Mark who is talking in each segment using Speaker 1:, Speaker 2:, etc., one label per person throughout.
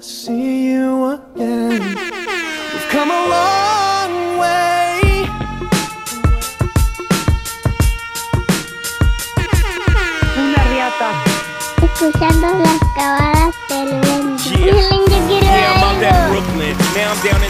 Speaker 1: See you again. We've come a long way.
Speaker 2: Una riata.
Speaker 3: Escuchando las cabadas del viento.
Speaker 4: Yeah.
Speaker 3: Miren, yo quiero
Speaker 4: Yeah, I'm out at
Speaker 3: algo.
Speaker 4: Brooklyn. Now I'm down in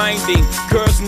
Speaker 4: blinding. Girl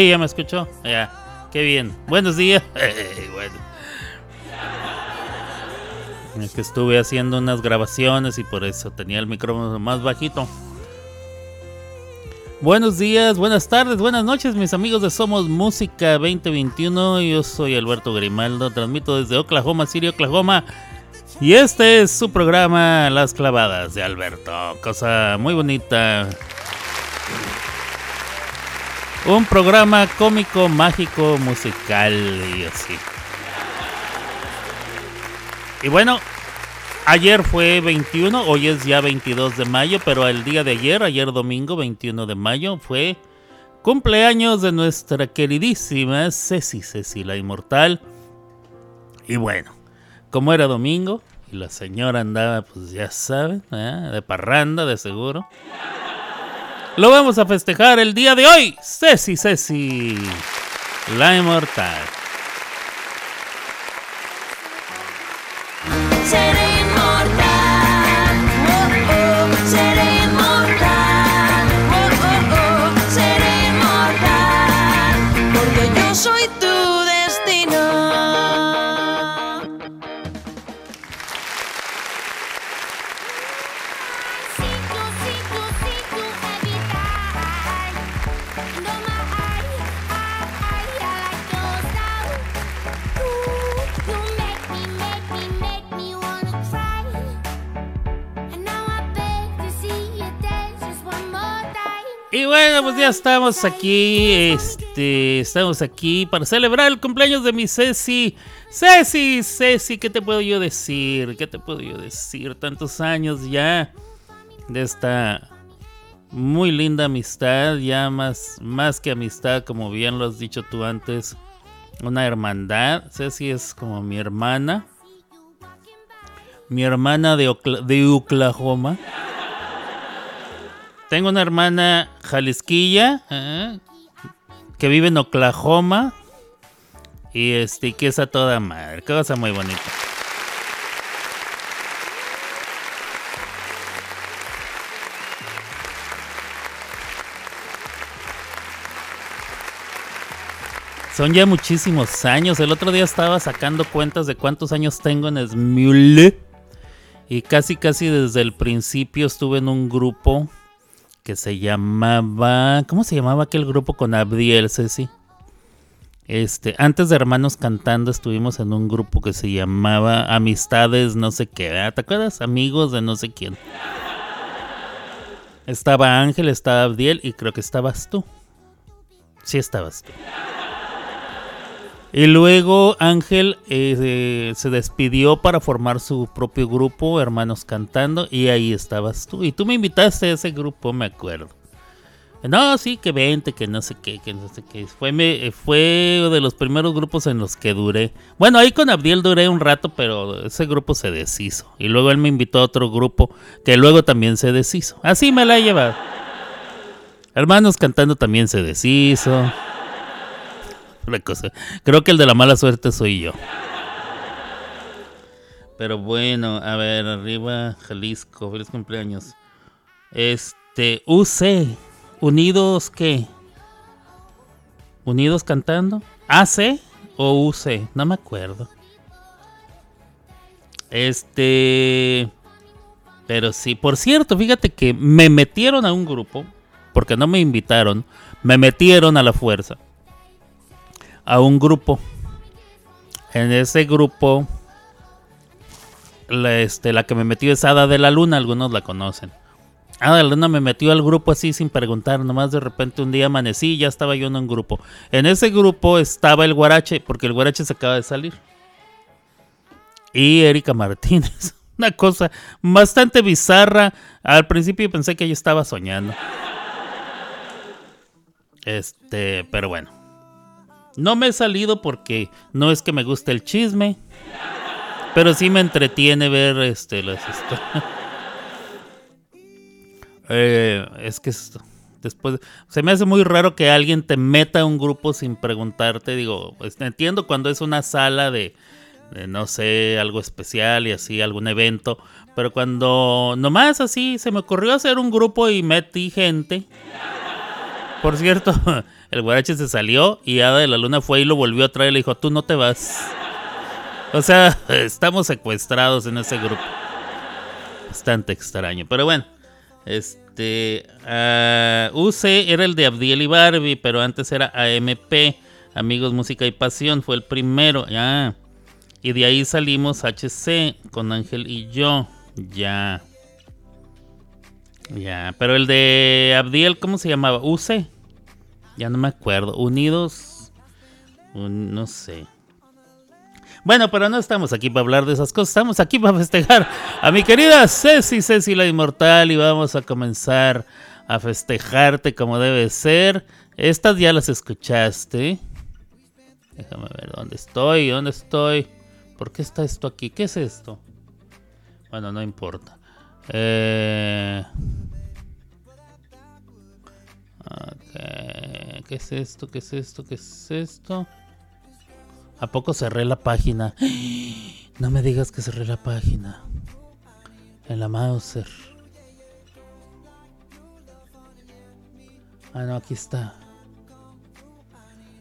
Speaker 5: Ahí ya me escuchó. Ya. Qué bien. Buenos días. bueno. Es que estuve haciendo unas grabaciones y por eso tenía el micrófono más bajito. Buenos días, buenas tardes, buenas noches, mis amigos de Somos Música 2021. Yo soy Alberto Grimaldo, transmito desde Oklahoma City, Oklahoma. Y este es su programa Las Clavadas de Alberto. Cosa muy bonita. Un programa cómico, mágico, musical y así. Y bueno, ayer fue 21, hoy es ya 22 de mayo, pero el día de ayer, ayer domingo 21 de mayo, fue cumpleaños de nuestra queridísima Ceci, Ceci la Inmortal. Y bueno, como era domingo y la señora andaba, pues ya saben, ¿eh? de parranda de seguro. Lo vamos a festejar el día de hoy. Ceci, Ceci, la Inmortal. Bueno, pues ya estamos aquí, este, estamos aquí para celebrar el cumpleaños de mi Ceci. Ceci, Ceci, ¿qué te puedo yo decir? ¿Qué te puedo yo decir? Tantos años ya de esta muy linda amistad, ya más, más que amistad, como bien lo has dicho tú antes, una hermandad. Ceci es como mi hermana, mi hermana de, Ocla- de Oklahoma. Tengo una hermana jalisquilla ¿eh? que vive en Oklahoma y este que es a toda madre, cosa muy bonita. Son ya muchísimos años. El otro día estaba sacando cuentas de cuántos años tengo en Smule. Y casi, casi desde el principio estuve en un grupo que se llamaba. ¿Cómo se llamaba aquel grupo con Abdiel, Ceci? Este, antes de Hermanos Cantando estuvimos en un grupo que se llamaba Amistades no sé qué. ¿verdad? ¿Te acuerdas? Amigos de no sé quién. Estaba Ángel, estaba Abdiel y creo que estabas tú. Sí estabas tú. Y luego Ángel eh, se despidió para formar su propio grupo, Hermanos Cantando, y ahí estabas tú. Y tú me invitaste a ese grupo, me acuerdo. No, sí, que vente, que no sé qué, que no sé qué. Fue, me- fue de los primeros grupos en los que duré. Bueno, ahí con Abdiel duré un rato, pero ese grupo se deshizo. Y luego él me invitó a otro grupo que luego también se deshizo. Así me la he llevado. Hermanos Cantando también se deshizo. Una cosa. Creo que el de la mala suerte soy yo. Pero bueno, a ver, arriba Jalisco, feliz cumpleaños. Este, UC, Unidos qué? Unidos cantando? AC o UC, no me acuerdo. Este, pero sí, por cierto, fíjate que me metieron a un grupo, porque no me invitaron, me metieron a la fuerza a un grupo. En ese grupo, la, este, la que me metió es Ada de la Luna, algunos la conocen. Ada de la Luna me metió al grupo así sin preguntar, nomás de repente un día amanecí y ya estaba yo en un grupo. En ese grupo estaba el Guarache, porque el Guarache se acaba de salir. Y Erika Martínez. Una cosa bastante bizarra. Al principio pensé que yo estaba soñando. Este, pero bueno. No me he salido porque no es que me guste el chisme. Pero sí me entretiene ver este las historias. Eh, es que es- después se me hace muy raro que alguien te meta a un grupo sin preguntarte. Digo, pues, entiendo cuando es una sala de, de, no sé, algo especial y así, algún evento. Pero cuando nomás así se me ocurrió hacer un grupo y metí gente. Por cierto, el guarache se salió y Ada de la Luna fue y lo volvió a traer y le dijo, tú no te vas. O sea, estamos secuestrados en ese grupo. Bastante extraño. Pero bueno, este... ah, UC era el de Abdiel y Barbie, pero antes era AMP, Amigos, Música y Pasión, fue el primero. Ya. Y de ahí salimos HC con Ángel y yo. Ya. Ya, pero el de Abdiel, ¿cómo se llamaba? UC. Ya no me acuerdo. Unidos. Un- no sé. Bueno, pero no estamos aquí para hablar de esas cosas. Estamos aquí para festejar a mi querida Ceci, Ceci la Inmortal. Y vamos a comenzar a festejarte como debe ser. Estas ya las escuchaste. Déjame ver dónde estoy, dónde estoy. ¿Por qué está esto aquí? ¿Qué es esto? Bueno, no importa. Eh... ok, ¿Qué es esto? ¿Qué es esto? ¿Qué es esto? ¿A poco cerré la página? No me digas que cerré la página. En la Mauser. Ah, no, aquí está.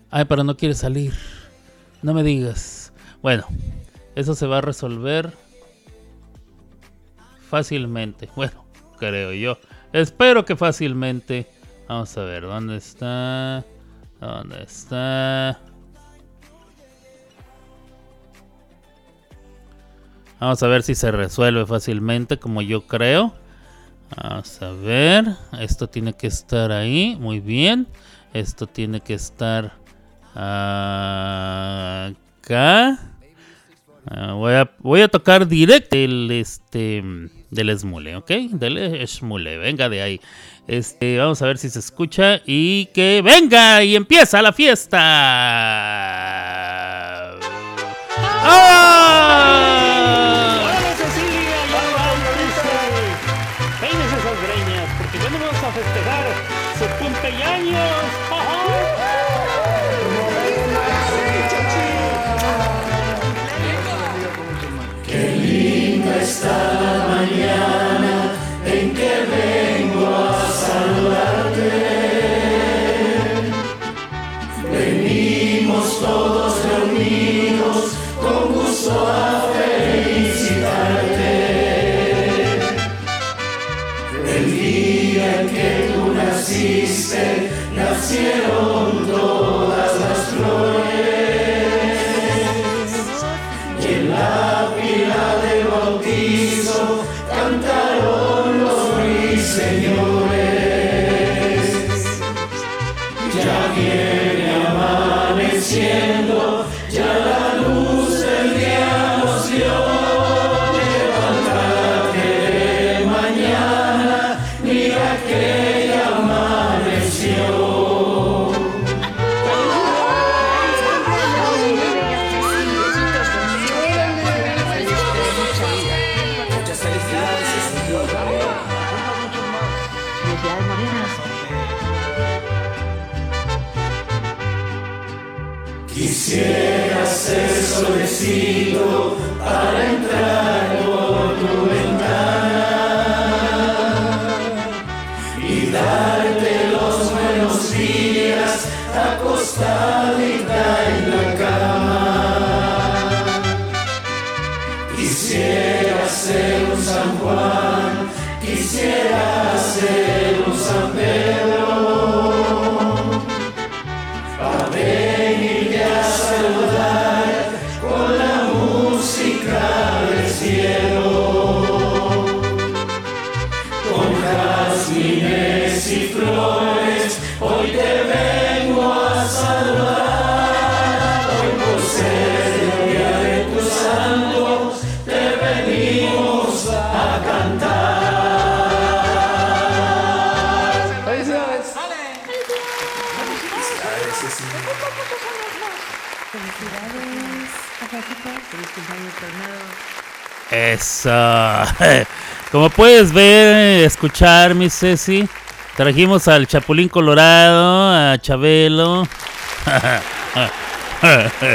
Speaker 5: Ay, pero no quiere salir. No me digas. Bueno, eso se va a resolver fácilmente. Bueno, creo yo. Espero que fácilmente. Vamos a ver, ¿dónde está? ¿Dónde está? Vamos a ver si se resuelve fácilmente como yo creo. Vamos a ver. Esto tiene que estar ahí. Muy bien. Esto tiene que estar acá. Ah, voy, a, voy a tocar directo el este del Smule, ¿ok? Del Smule, venga de ahí. Este, vamos a ver si se escucha y que venga y empieza la fiesta. ¡Ah!
Speaker 6: Hola Cecilia, ya. Peines esas greñas, porque ya nos vamos a festejar su cumpleaños.
Speaker 5: Eso. Como puedes ver, escuchar, mi Ceci, trajimos al Chapulín Colorado, a Chabelo.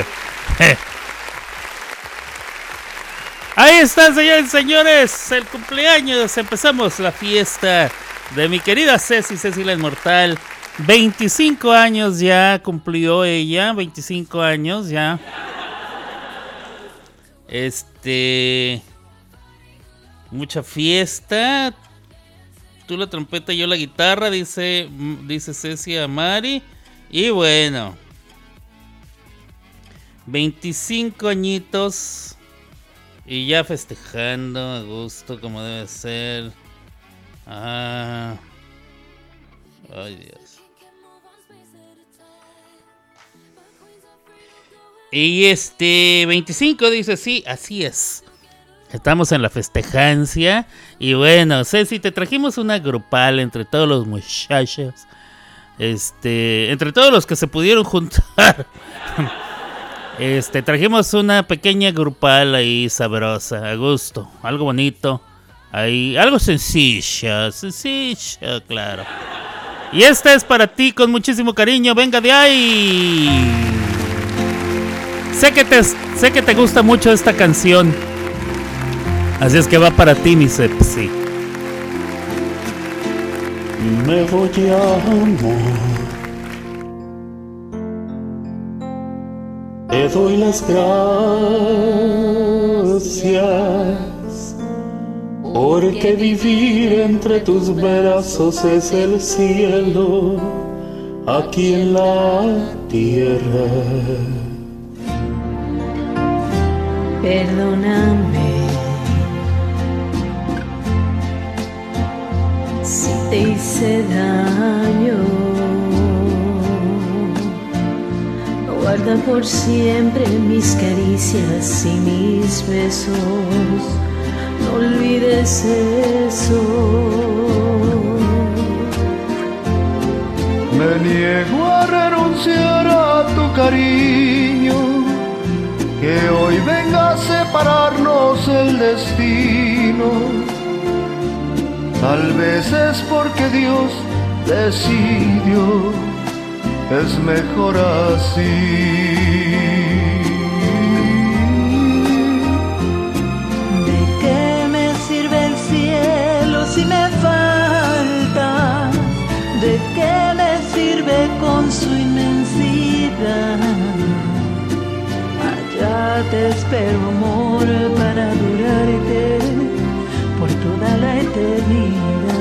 Speaker 5: está, señores y señores, el cumpleaños. Empezamos la fiesta de mi querida Ceci, Ceci la Inmortal. 25 años ya cumplió ella, 25 años ya. Este. Mucha fiesta. Tú la trompeta, yo la guitarra, dice, dice Ceci a Mari. Y bueno. 25 añitos. Y ya festejando a gusto como debe ser. Ah. Ay Dios. Y este 25 dice, sí, así es. Estamos en la festejancia. Y bueno, Ceci, te trajimos una grupal entre todos los muchachos. Este, entre todos los que se pudieron juntar. Este, trajimos una pequeña grupal ahí sabrosa, a gusto, algo bonito. Ahí, algo sencillo, sencillo, claro. Y esta es para ti con muchísimo cariño, venga de ahí. Sé que te, sé que te gusta mucho esta canción. Así es que va para ti, mi Sepsi.
Speaker 7: Me voy amor. Te doy las gracias. Porque vivir entre tus brazos es el cielo aquí en la tierra.
Speaker 6: Perdóname si te hice daño. Guarda por siempre mis caricias y mis besos. No olvides eso.
Speaker 8: Me niego a renunciar a tu cariño, que hoy venga a separarnos el destino. Tal vez es porque Dios decidió, es mejor así.
Speaker 6: ¿De qué me sirve el cielo si me falta? ¿De qué me sirve con su inmensidad? Allá te espero, amor, para adorarte por toda la eternidad.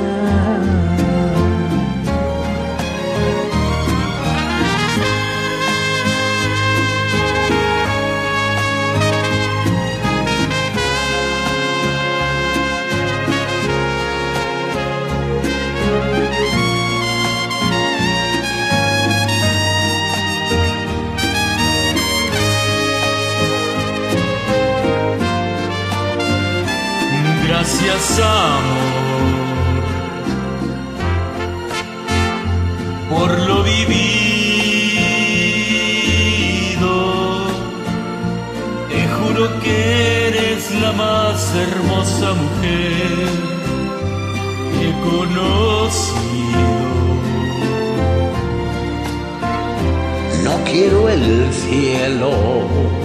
Speaker 9: Gracias amor por lo vivido. Te juro que eres la más hermosa mujer que he conocido.
Speaker 10: No quiero el cielo.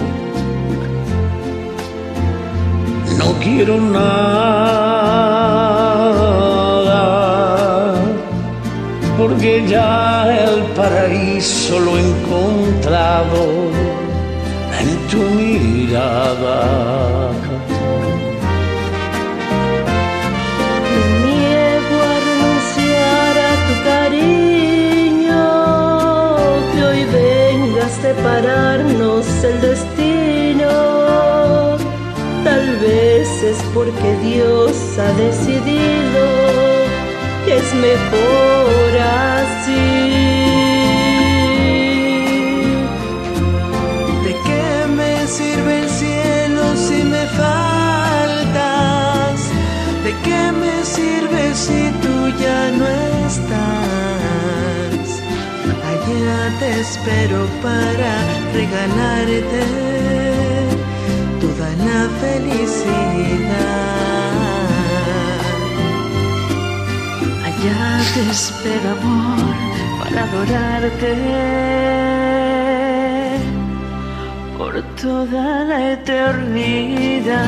Speaker 10: No quiero nada. Porque ya el paraíso lo he encontrado en tu mirada.
Speaker 6: Dios ha decidido que es mejor así.
Speaker 8: ¿De qué me sirve el cielo si me faltas? ¿De qué me sirve si tú ya no estás? Allá te espero para regalarte toda la felicidad.
Speaker 6: Ya te espero, amor, para adorarte. Por toda la eternidad.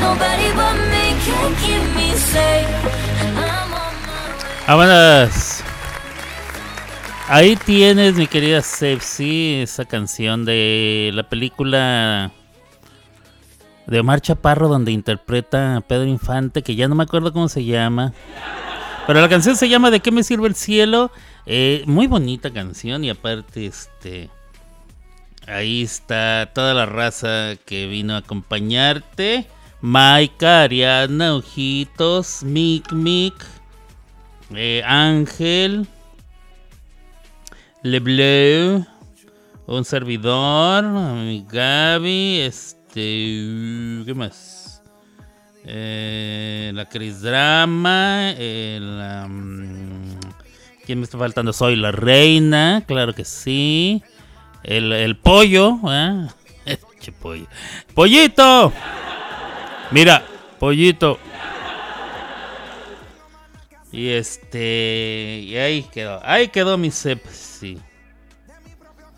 Speaker 5: Nobody me can keep me Ahí tienes, mi querida Sepsi, esa canción de la película de Omar Chaparro donde interpreta a Pedro Infante, que ya no me acuerdo cómo se llama. Pero la canción se llama ¿De qué me sirve el cielo? Eh, muy bonita canción y aparte este... Ahí está toda la raza que vino a acompañarte. Maika, Ariana, Ojitos, Mic Mic, eh, Ángel, Lebleu, un servidor, mi Gaby, este, ¿qué más? Eh, la Cris Drama, el, am, ¿quién me está faltando? Soy la reina, claro que sí. El, el pollo, ¿eh? Che pollo. ¡Pollito! Mira, pollito. Y este. Y ahí quedó. Ahí quedó mi sepsi.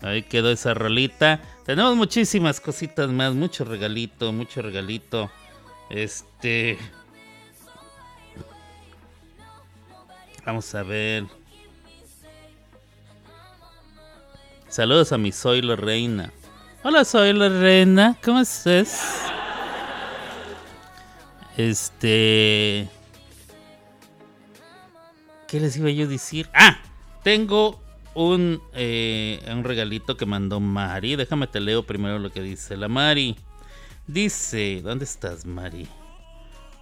Speaker 5: Ahí quedó esa rolita. Tenemos muchísimas cositas más. Mucho regalito, mucho regalito. Este. Vamos a ver. Saludos a mi Soy la Reina. Hola, Soy la Reina. ¿Cómo estás? Este. ¿Qué les iba yo a decir? Ah, tengo un, eh, un regalito que mandó Mari. Déjame te leo primero lo que dice la Mari. Dice, ¿dónde estás, Mari?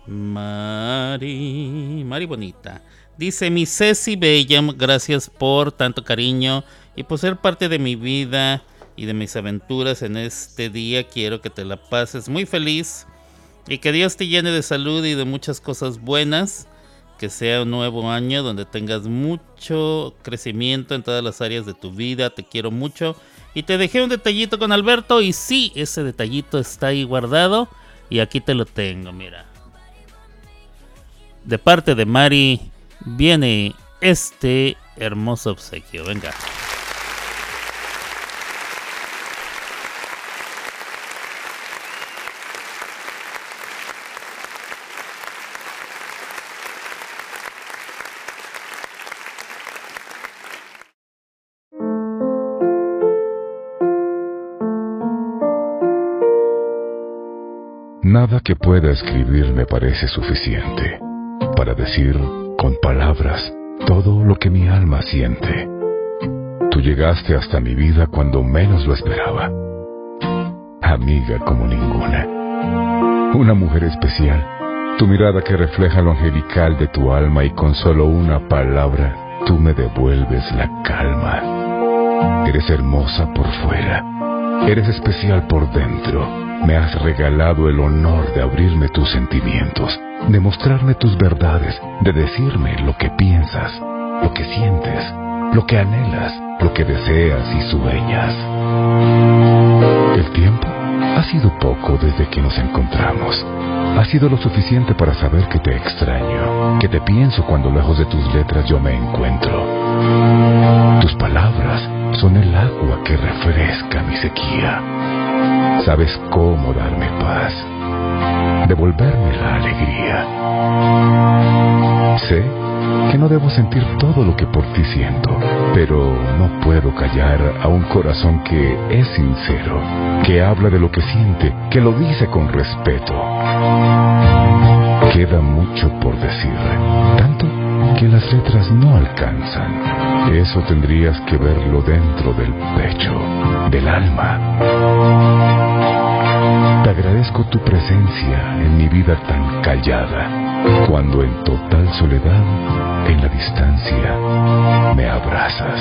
Speaker 5: Mari, Mari bonita. Dice mi Ceci Bella, gracias por tanto cariño y por ser parte de mi vida y de mis aventuras en este día. Quiero que te la pases muy feliz y que Dios te llene de salud y de muchas cosas buenas. Que sea un nuevo año donde tengas mucho crecimiento en todas las áreas de tu vida. Te quiero mucho. Y te dejé un detallito con Alberto. Y sí, ese detallito está ahí guardado. Y aquí te lo tengo, mira. De parte de Mari viene este hermoso obsequio. Venga.
Speaker 11: Nada que pueda escribir me parece suficiente para decir con palabras todo lo que mi alma siente. Tú llegaste hasta mi vida cuando menos lo esperaba. Amiga como ninguna. Una mujer especial. Tu mirada que refleja lo angelical de tu alma y con solo una palabra tú me devuelves la calma. Eres hermosa por fuera. Eres especial por dentro. Me has regalado el honor de abrirme tus sentimientos, de mostrarme tus verdades, de decirme lo que piensas, lo que sientes, lo que anhelas, lo que deseas y sueñas. El tiempo ha sido poco desde que nos encontramos. Ha sido lo suficiente para saber que te extraño, que te pienso cuando lejos de tus letras yo me encuentro. Tus palabras son el agua que refresca mi sequía. Sabes cómo darme paz, devolverme la alegría. Sé que no debo sentir todo lo que por ti siento, pero no puedo callar a un corazón que es sincero, que habla de lo que siente, que lo dice con respeto. Queda mucho por decir, tanto que las letras no alcanzan. Eso tendrías que verlo dentro del pecho, del alma. Te agradezco tu presencia en mi vida tan callada, cuando en total soledad, en la distancia, me abrazas.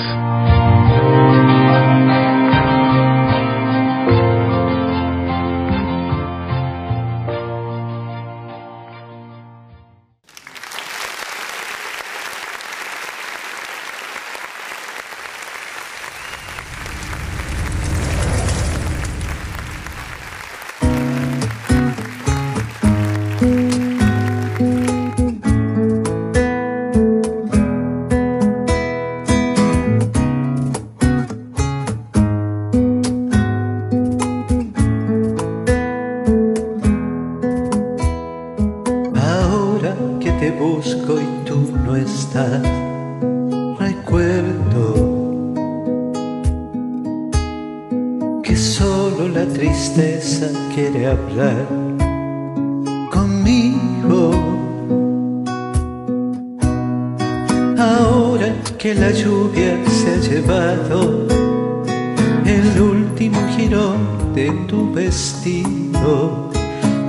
Speaker 12: Estás. Recuerdo que solo la tristeza quiere hablar conmigo. Ahora que la lluvia se ha llevado el último girón de tu vestido,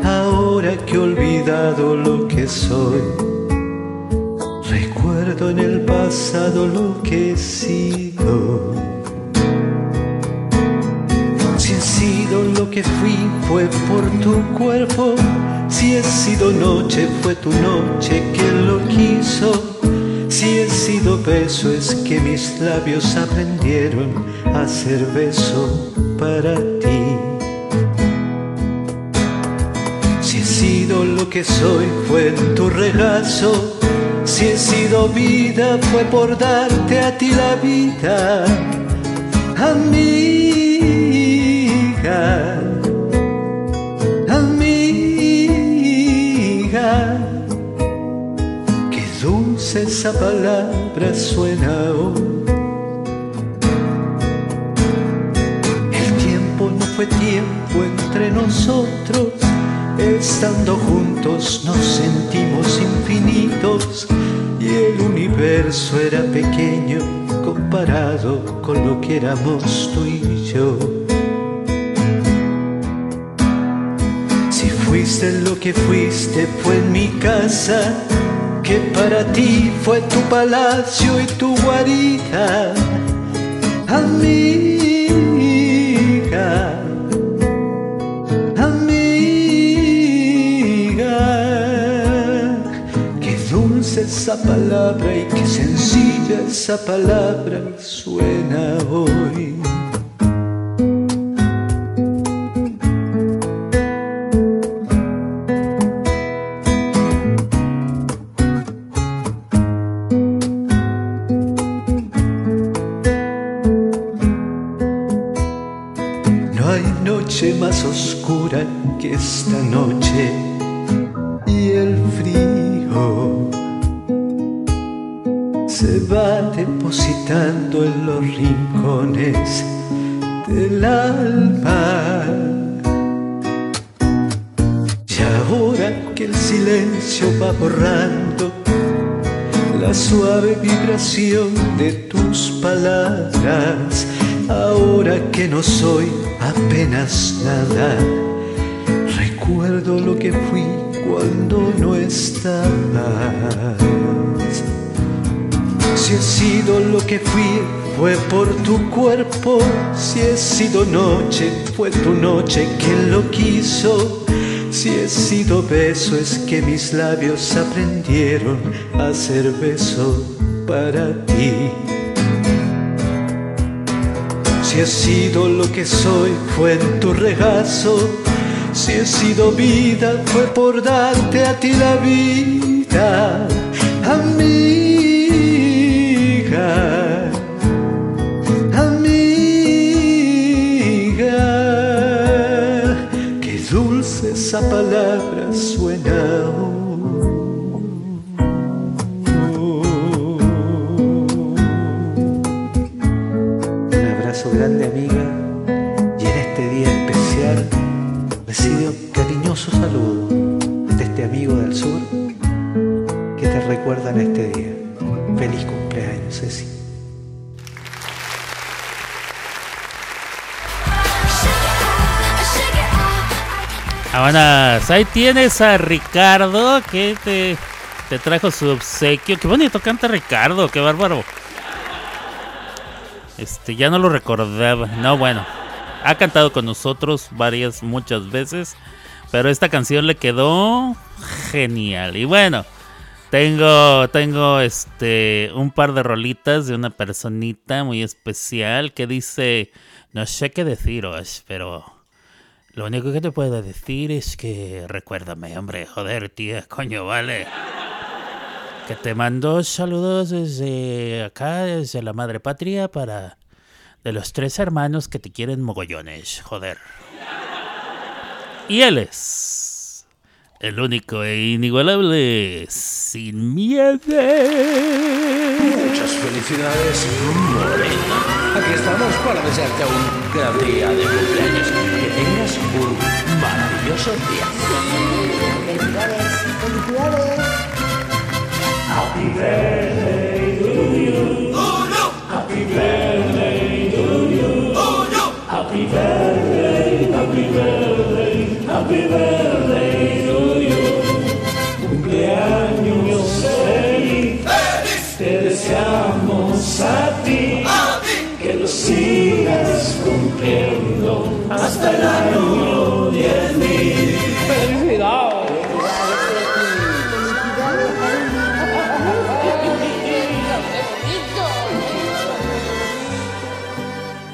Speaker 12: ahora que he olvidado lo que soy, recuerdo en el pasado lo que he sido. Si he sido lo que fui fue por tu cuerpo, si he sido noche fue tu noche quien lo quiso. Si he sido beso es que mis labios aprendieron a ser beso para ti. Si he sido lo que soy fue tu regazo. Si he sido vida fue por darte a ti la vida. Amiga, amiga. Qué dulce esa palabra suena hoy. El tiempo no fue tiempo entre nosotros. Estando juntos nos sentimos infinitos y el universo era pequeño comparado con lo que éramos tú y yo. Si fuiste lo que fuiste fue en mi casa, que para ti fue tu palacio y tu guarida, amiga, esa palabra y qué sencilla esa palabra suena hoy. Nada, recuerdo lo que fui cuando no estabas. Si he sido lo que fui, fue por tu cuerpo. Si he sido noche, fue tu noche quien lo quiso. Si he sido beso, es que mis labios aprendieron a ser beso para ti. Si he sido lo que soy, fue en tu regazo. Si he sido vida, fue por darte a ti la vida, amiga, amiga. Qué dulce esa palabra suena. Cariñoso saludo de este amigo del sur que te recuerda en este día. Feliz cumpleaños, Ceci.
Speaker 5: Vámonos, ahí tienes a Ricardo que te, te trajo su obsequio. Qué bonito canta Ricardo, qué bárbaro. Este, ya no lo recordaba. No, bueno. Ha cantado con nosotros varias, muchas veces. Pero esta canción le quedó genial. Y bueno, tengo, tengo este, un par de rolitas de una personita muy especial que dice, no sé qué deciros, pero lo único que te puedo decir es que recuérdame, hombre, joder, tía, coño, vale. Que te mando saludos desde acá, desde la madre patria, para de los tres hermanos que te quieren mogollones, joder. Y él es El único e inigualable Sin Miedo.
Speaker 10: Muchas felicidades, Morena. Aquí estamos para desearte un gran día de cumpleaños. Que tengas un maravilloso día. Happy birthday to you. Happy birthday to you. Happy birthday, happy birthday,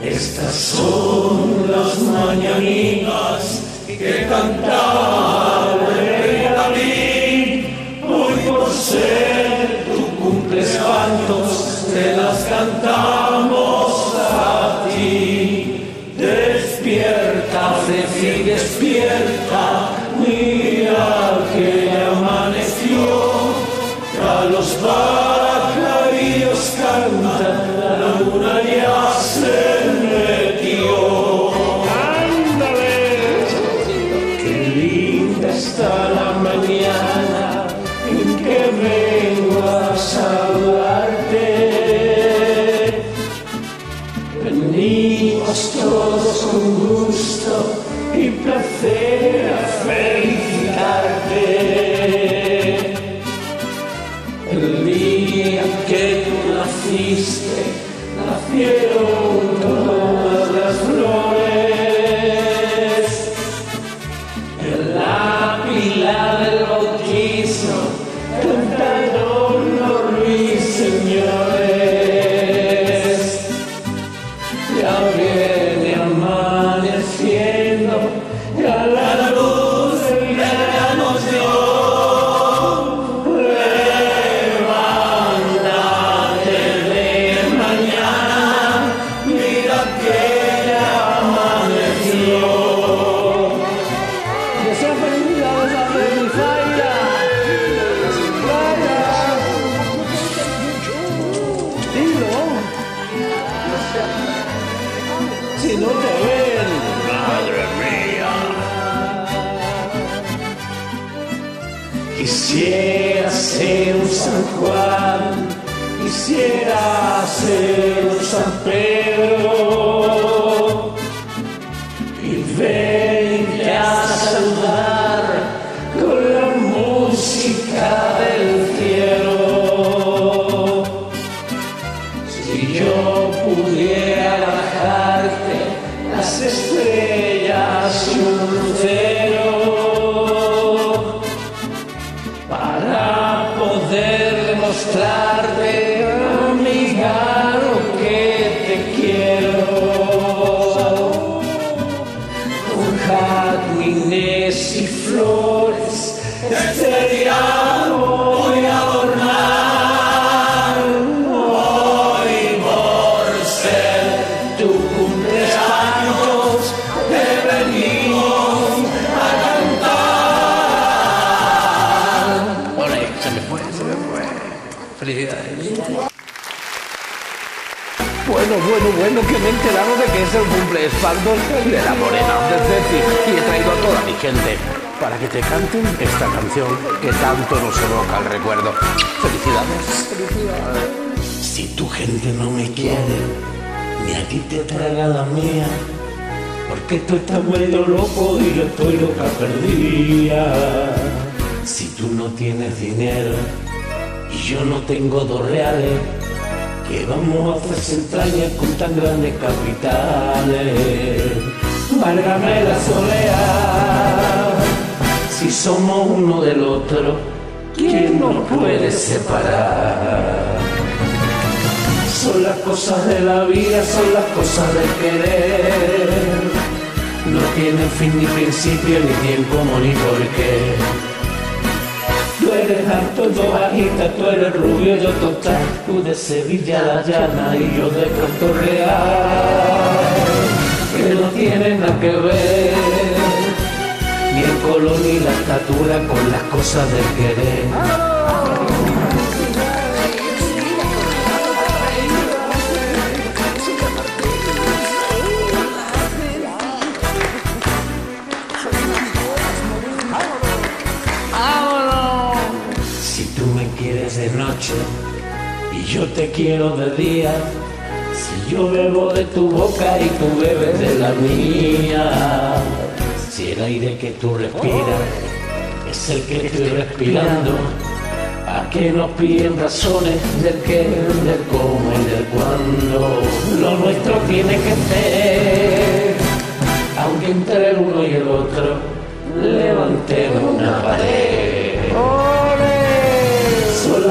Speaker 10: Estas son las mañanitas que cantaba linda está la mañana es el cumpleespaldos de la morena de Ceci y he traído a toda mi gente para que te canten esta canción que tanto nos evoca el recuerdo. Felicidades. Si tu gente no me quiere, ni a ti te traga la mía, porque tú estás medio loco y yo estoy loca perdida. Si tú no tienes dinero y yo no tengo dos reales, que vamos a hacer entrañas con tan grandes capitales. Válgame la soledad, si somos uno del otro, ¿quién nos puede separar? Son las cosas de la vida, son las cosas del querer. No tienen fin ni principio, ni tiempo, ni por qué. Tú eres alto, yo bajita, tú eres rubio, yo total. Tú de Sevilla la llana y yo de Puerto Real. Que no tienen nada que ver. Ni el color y la estatura con las cosas del querer. Yo te quiero de día, si yo bebo de tu boca y tú bebes de la mía, si el aire que tú respiras es el que estoy respirando, a que nos piden razones del qué, del cómo y del cuándo. Lo nuestro tiene que ser, aunque entre el uno y el otro levantemos una pared.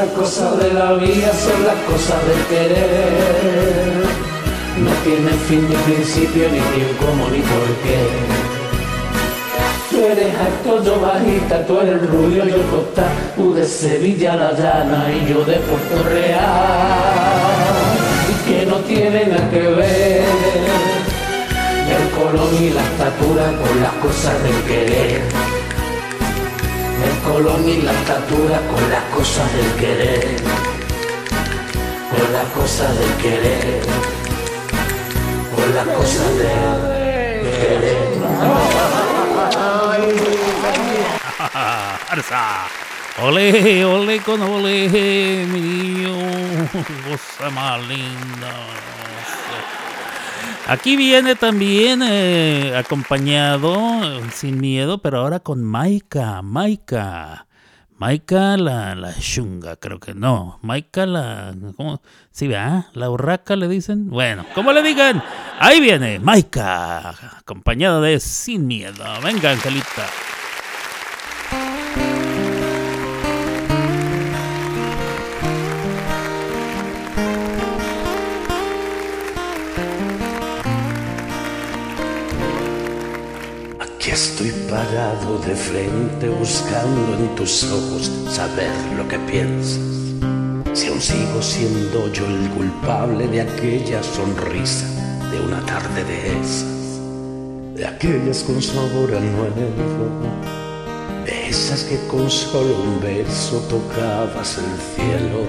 Speaker 10: Las cosas de la vida, son las cosas del querer. No tiene fin ni principio, ni quién, cómo, ni por qué. Tú eres alto, yo bajita, tú eres rubio, yo costa, tú de Sevilla la llana y yo de Puerto Real. Y que no tiene nada que ver el color y la estatura con las cosas del querer. Color y la estatura con las cosas del querer. Con las cosas del querer. Con las cosas del querer.
Speaker 5: Ole, ole con ole, mío, cosa más linda. Aquí viene también eh, acompañado, sin miedo, pero ahora con Maika, Maika. Maika la, la chunga, creo que no. Maika la... ¿Cómo? Sí, ¿verdad? La urraca le dicen. Bueno, como le digan, ahí viene Maika, acompañada de Sin Miedo. Venga, Angelita.
Speaker 10: Estoy parado de frente buscando en tus ojos saber lo que piensas. Si aún sigo siendo yo el culpable de aquella sonrisa de una tarde de esas, de aquellas con sabor a nuevo, de esas que con solo un beso tocabas el cielo.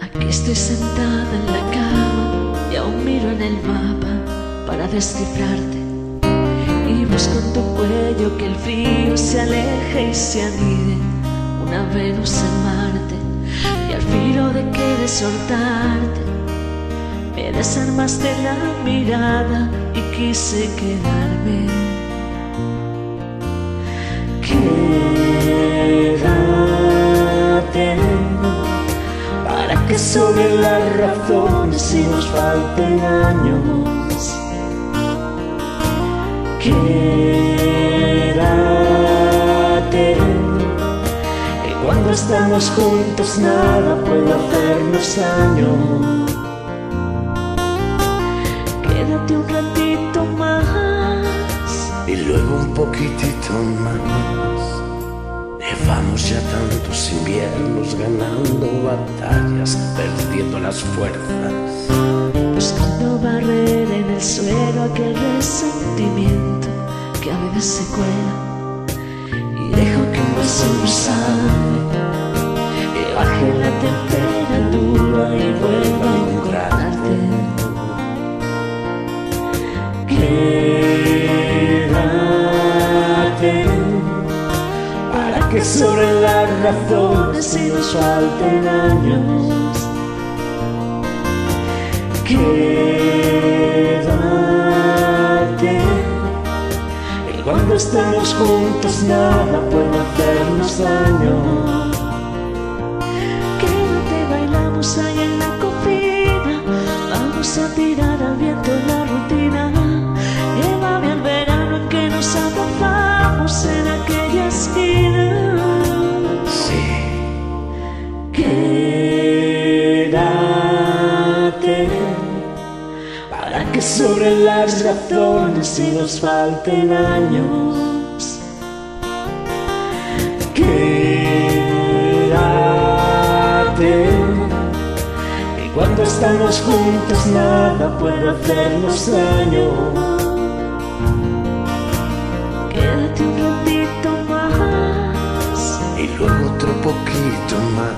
Speaker 13: Aquí estoy sentada en la cama y aún miro en el mapa para descifrarte. Y busco en tu cuello que el frío se aleje y se anide una Venus en Marte. Y al filo de que soltarte, me desarmaste la mirada y quise quedarme. Quédate para que sobre las razones y nos falten años. Quédate, que cuando estamos juntos nada puede hacernos daño. Quédate un ratito más.
Speaker 10: y luego un poquitito más. Llevamos ya tantos inviernos ganando batallas, perdiendo las fuerzas.
Speaker 13: Barrer en el suelo aquel resentimiento que a veces se cuela y dejo que un beso salve, que baje la temperatura y vuelva a encontrarte. Quédate para que sobre las razones y nos falten años. Quédate y cuando estemos juntos nada puede hacernos daño. Quédate, bailamos ahí en la cocina, vamos a tirar al viento la rutina. Llévame al verano en que nos abrazamos en aquella esquina. sobre las razones y nos falten años. Quédate. Y cuando estamos juntos nada puede hacernos daño.
Speaker 10: Quédate un ratito más. Y luego otro poquito más.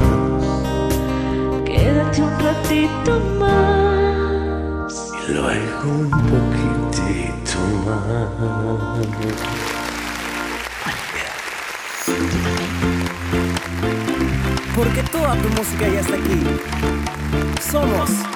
Speaker 14: Quédate un ratito más
Speaker 10: Luego un poquitito más.
Speaker 1: Porque toda tu música ya está aquí. Somos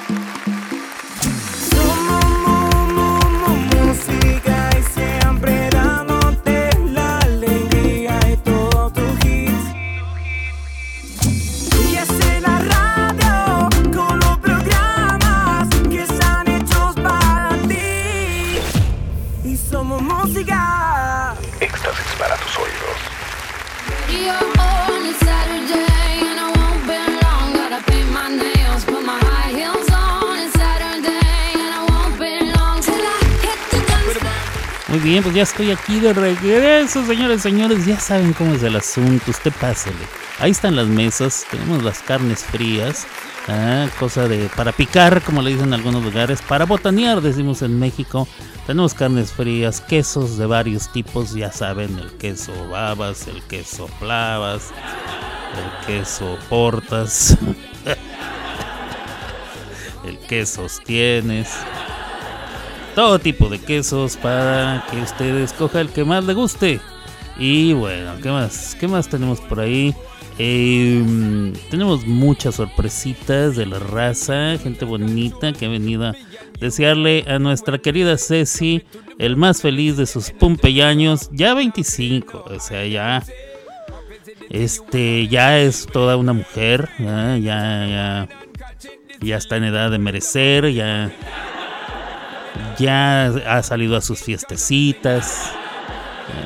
Speaker 5: ya estoy aquí de regreso, señores, señores. Ya saben cómo es el asunto. Usted pásele. Ahí están las mesas. Tenemos las carnes frías. ah, cosa de para picar, como le dicen en algunos lugares. Para botanear, decimos en México. Tenemos carnes frías, quesos de varios tipos. Ya saben, el queso babas, el queso plavas, el queso portas, el queso tienes todo tipo de quesos para que usted escoja el que más le guste. Y bueno, ¿qué más? ¿Qué más tenemos por ahí? Eh, tenemos muchas sorpresitas de la raza, gente bonita que ha venido a desearle a nuestra querida Ceci el más feliz de sus pumpeyaños, ya 25, o sea, ya este ya es toda una mujer, ya ya ya, ya está en edad de merecer, ya ya ha salido a sus fiestecitas,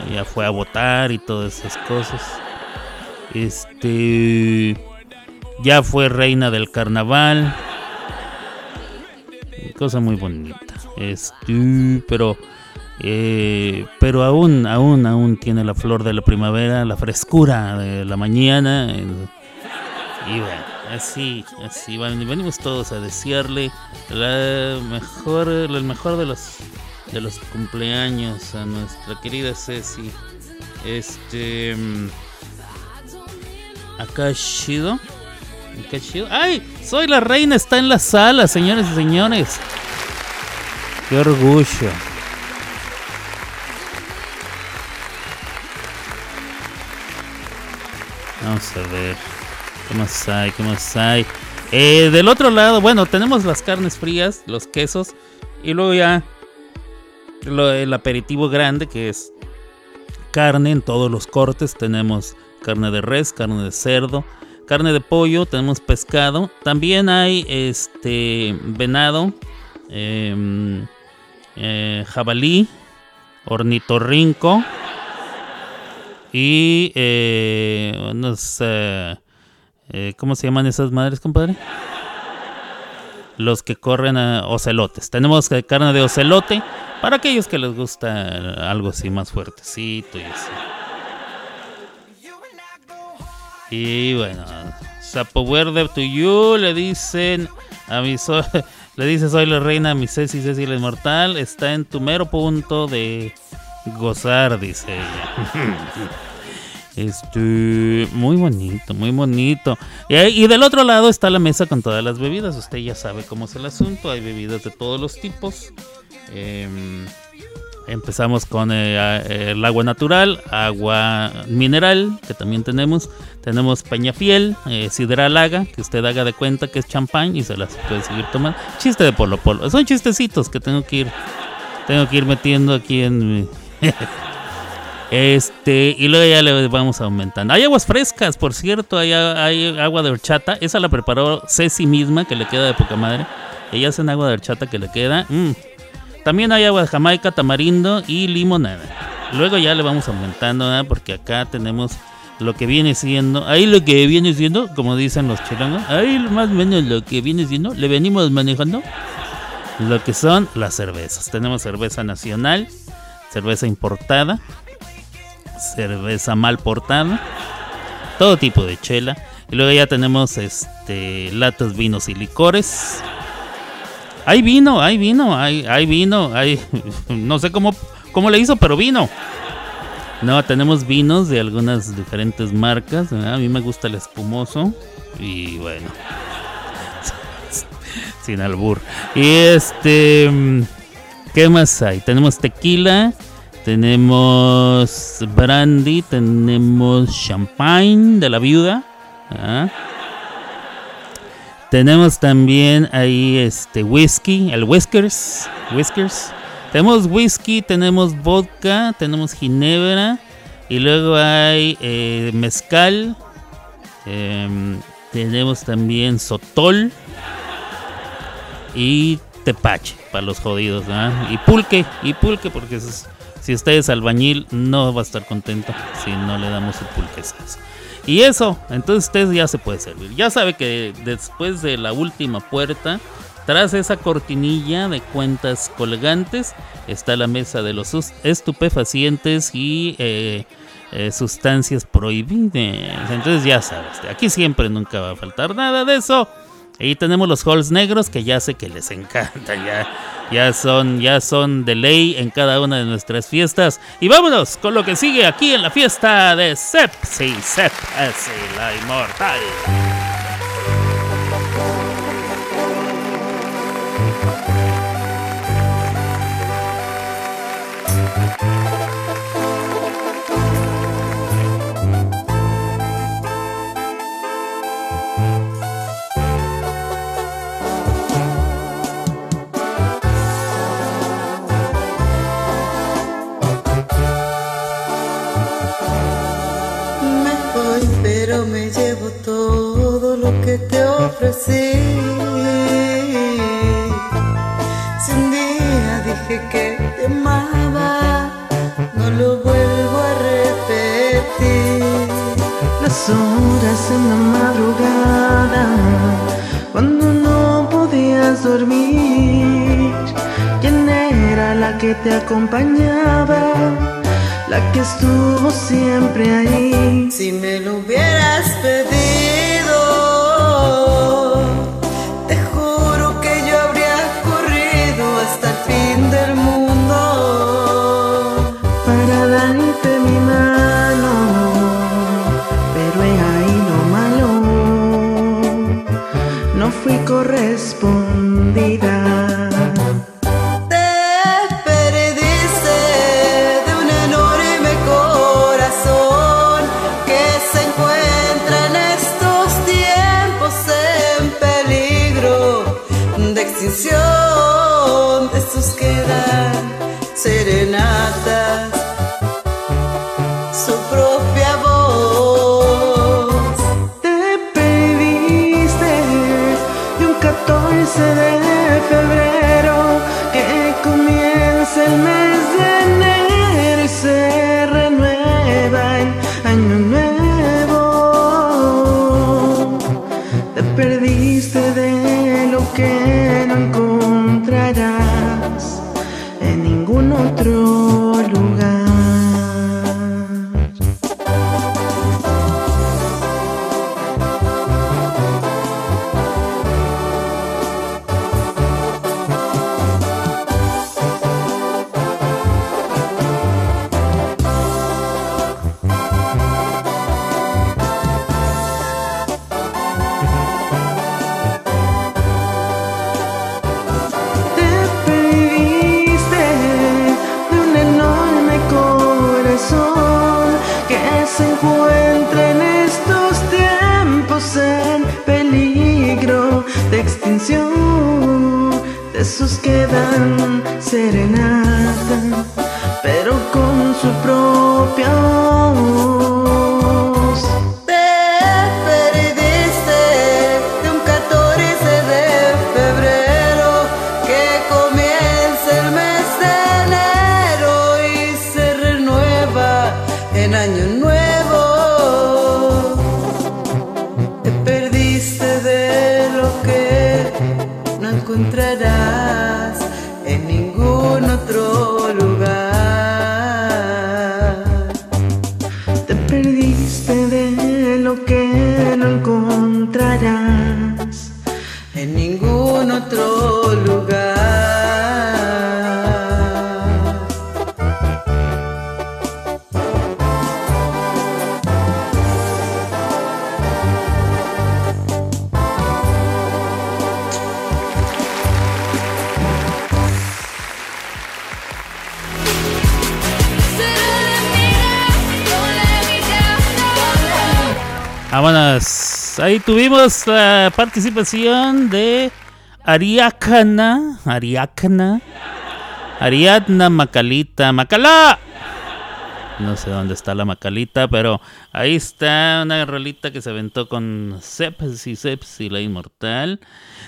Speaker 5: ya, ya fue a votar y todas esas cosas. Este ya fue reina del carnaval. Cosa muy bonita. Este, pero eh, pero aún aún aún tiene la flor de la primavera, la frescura de la mañana. eh, y bueno, así, así venimos todos a desearle la mejor, el mejor de los de los cumpleaños a nuestra querida Ceci. Este mm, acá chido. Acá. ¡Ay! Soy la reina, está en la sala, señores y señores. Qué orgullo. Vamos a ver. ¿Qué más hay? ¿Qué más hay? Eh, del otro lado, bueno, tenemos las carnes frías, los quesos. Y luego ya el aperitivo grande que es carne en todos los cortes. Tenemos carne de res, carne de cerdo, carne de pollo, tenemos pescado. También hay este venado, em, eh, jabalí, ornitorrinco y eh, unos, eh, ¿cómo se llaman esas madres, compadre? Los que corren a ocelotes. Tenemos carne de ocelote para aquellos que les gusta algo así más fuertecito y así. Y bueno, Sapo Verde to you le dicen a mi le dice soy la reina, mi Ceci, Ceci la inmortal, está en tu mero punto de gozar, dice ella. Este, muy bonito, muy bonito. Y, ahí- y del otro lado está la mesa con todas las bebidas. Usted ya sabe cómo es el asunto. Hay bebidas de todos los tipos. Em, empezamos con eh, el agua natural, agua mineral, que también tenemos. Tenemos Peñafiel, eh, Sidra Laga, que usted haga de cuenta que es champán y se las puede seguir tomando. Chiste de Polo Polo. Son chistecitos que tengo que ir, tengo que ir metiendo aquí en mi... Este, y luego ya le vamos aumentando. Hay aguas frescas, por cierto, hay, agua de horchata. Esa la preparó Ceci misma, que le queda de poca madre. Ella hace agua de horchata que le queda. mm. También hay agua de Jamaica, tamarindo y limonada. Luego ya le vamos aumentando, ¿verdad? porque acá tenemos lo que viene siendo. Ahí lo que viene siendo, como dicen los chilangos. Ahí más o menos lo que viene siendo. Le venimos manejando lo que son las cervezas. Tenemos cerveza nacional, cerveza importada cerveza mal portada, todo tipo de chela. Y luego ya tenemos este latas, vinos y licores. Hay vino, hay vino, hay, vino, no sé cómo, cómo le hizo, pero vino. No, tenemos vinos de algunas diferentes marcas. A mí me gusta el espumoso. Y bueno. Sin albur. Y este. mm, ¿Qué más hay? Tenemos tequila. Tenemos brandy. Tenemos champagne de la viuda. ¿ah? Tenemos también ahí este whisky, el whiskers, whiskers. Tenemos whisky, tenemos vodka, tenemos ginebra y luego hay eh, mezcal. em, tenemos también sotol y tepache para los jodidos, ¿verdad? Y pulque, y pulque porque es- si usted es albañil no va a estar contento si no le damos su pulque. Y eso, entonces usted ya se puede servir. Ya sabe que después de la última puerta, tras esa cortinilla de cuentas colgantes, está la mesa de los estupefacientes y eh, eh, sustancias prohibidas. Entonces ya sabes, aquí siempre nunca va a faltar nada de eso. Y tenemos los halls negros que ya sé que les encanta, ya, ya son, ya son de ley en cada una de nuestras fiestas. Y vámonos con lo que sigue aquí en la fiesta de Sepsi, Sepsi, la inmortal.
Speaker 15: Pero me llevo todo lo que te ofrecí. Si un día dije que te amaba, no lo vuelvo a repetir.
Speaker 8: Las horas en la madrugada, cuando no podías dormir, ¿quién era la que te acompañaba? La que estuvo siempre ahí.
Speaker 15: Si me lo hubieras pedido, te juro que yo habría corrido hasta el fin del mundo.
Speaker 8: para darte mi mano, pero he ahí lo malo, no fui correspondida.
Speaker 5: La participación de Ariacana, Ariacana, Ariadna Macalita, Macalá. No sé dónde está la Macalita, pero ahí está una rolita que se aventó con Sepsi Sepsi la Inmortal.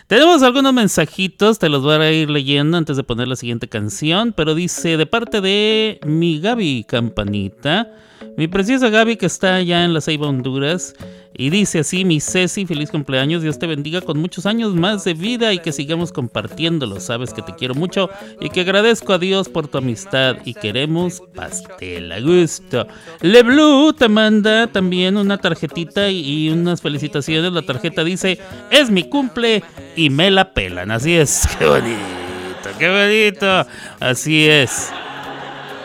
Speaker 5: Tenemos algunos mensajitos, te los voy a ir leyendo antes de poner la siguiente canción, pero dice de parte de mi Gaby Campanita, mi preciosa Gaby que está allá en la Ceiba, Honduras, y dice así, mi Ceci, feliz cumpleaños, Dios te bendiga con muchos años más de vida y que sigamos compartiéndolo, sabes que te quiero mucho y que agradezco a Dios por tu amistad y queremos pastel a gusto. Le Blue te manda también una tarjetita y unas felicitaciones, la tarjeta dice, es mi cumple y me la pelan, así es, qué bonito, qué bonito, así es.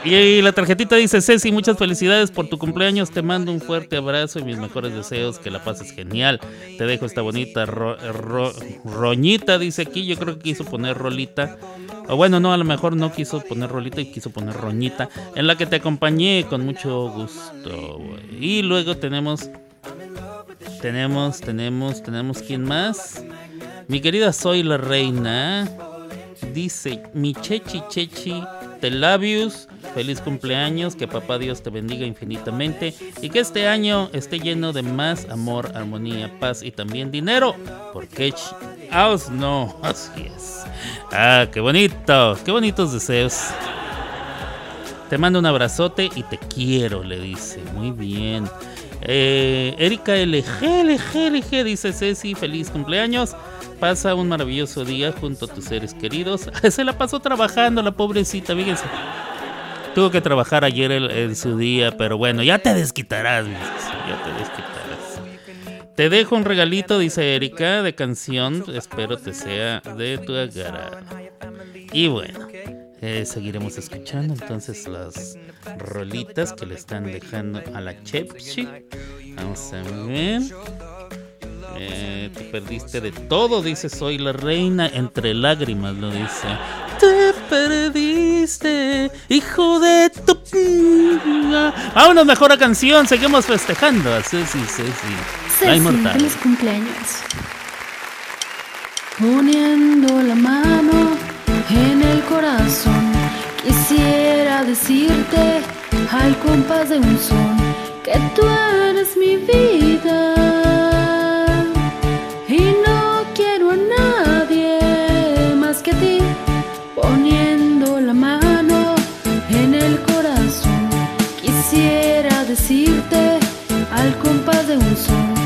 Speaker 5: Y la tarjetita dice, Ceci, muchas felicidades por tu cumpleaños, te mando un fuerte abrazo y mis mejores deseos, que la pases genial. Te dejo esta bonita ro- ro- roñita, dice aquí, yo creo que quiso poner rolita. O bueno, no, a lo mejor no quiso poner rolita y quiso poner roñita, en la que te acompañé con mucho gusto. Y luego tenemos, tenemos, tenemos, tenemos, ¿quién más? Mi querida Soy la Reina. Dice, mi chechi chechi, te labios, feliz cumpleaños, que papá Dios te bendiga infinitamente y que este año esté lleno de más amor, armonía, paz y también dinero, porque House no, así es. Ah, qué bonito, qué bonitos deseos. Te mando un abrazote y te quiero, le dice. Muy bien. Eh, Erika LG, LG, LG, dice Ceci, feliz cumpleaños. Pasa un maravilloso día junto a tus seres queridos. Se la pasó trabajando la pobrecita, fíjense. Tuvo que trabajar ayer el- en su día, pero bueno, ya te desquitarás, ya te desquitarás. Te dejo un regalito, dice Erika, de canción. Espero te sea de tu agrado. Y bueno, eh, seguiremos escuchando entonces las rolitas que le están dejando a la Chepchi. Vamos a ver. Eh, te perdiste de todo, dice Soy la reina, entre lágrimas lo dice. Te perdiste, hijo de tu... pinga. Vámonos mejor a canción, seguimos festejando Ceci. La
Speaker 16: Ceci,
Speaker 5: inmortal.
Speaker 16: feliz cumpleaños. Poniendo la mano en el corazón, quisiera decirte al compás de un son que tú eres mi vida. Quisiera decirte al compás de un son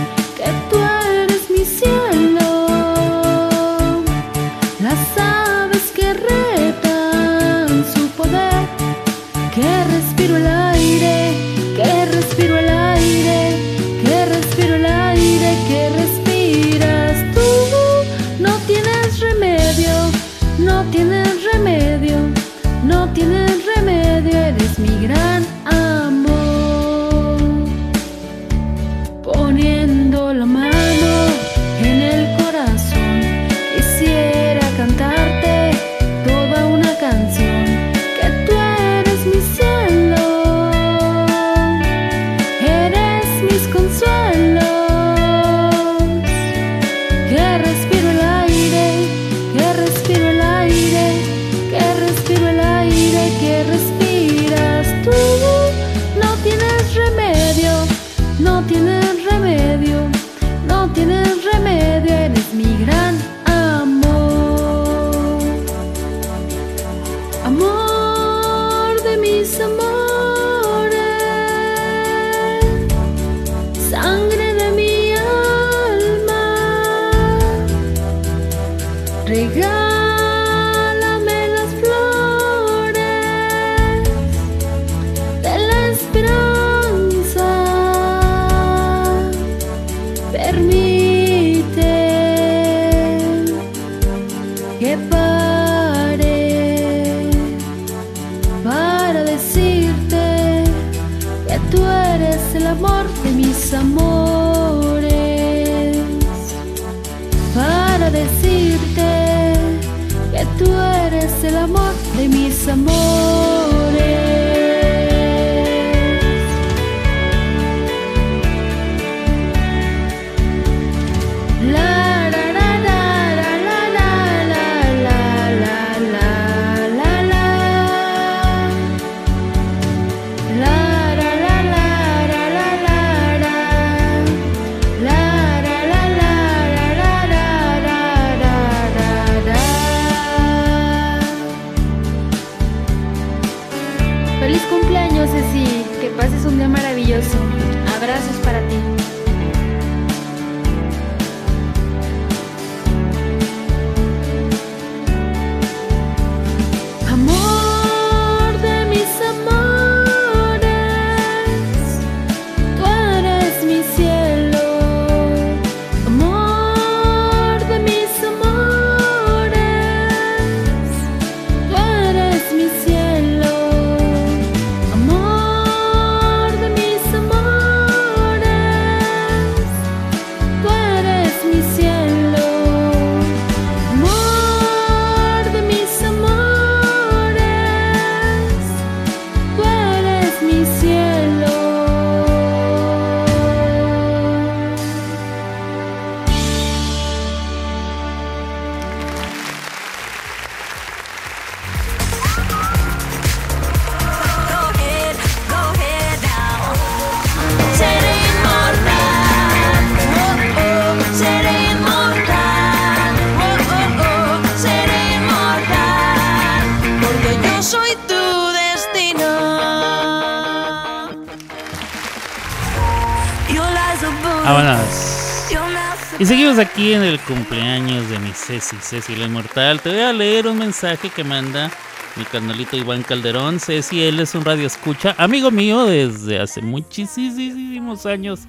Speaker 5: Ceci, Ceci la Inmortal. Te voy a leer un mensaje que manda mi carnalito Iván Calderón. Ceci, él es un radio escucha, amigo mío desde hace muchísimos años,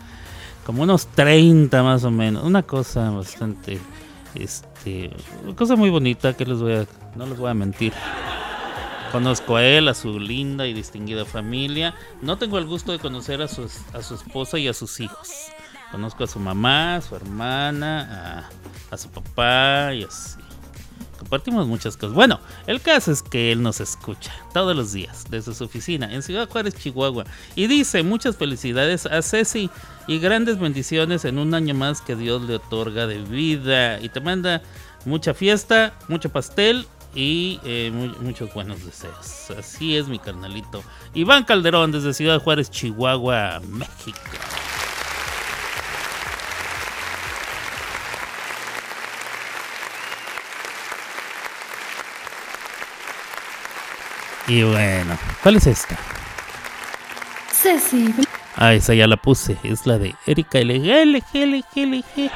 Speaker 5: como unos 30 más o menos. Una cosa bastante, este, una cosa muy bonita que les voy a, no les voy a mentir. Conozco a él, a su linda y distinguida familia. No tengo el gusto de conocer a su, a su esposa y a sus hijos. Conozco a su mamá, a su hermana, a, su papá y así. Compartimos muchas cosas. Bueno, el caso es que él nos escucha todos los días desde su oficina en Ciudad Juárez, Chihuahua. Y dice muchas felicidades a Ceci y grandes bendiciones en un año más que Dios le otorga de vida. Y te manda mucha fiesta, mucho pastel y eh, mu- muchos buenos deseos. Así es mi carnalito. Iván Calderón desde Ciudad Juárez, Chihuahua, México. Y bueno, ¿cuál es esta?
Speaker 17: Ceci.
Speaker 5: Ah, esa ya la puse. Es la de Erika LG, LG, LG, LG.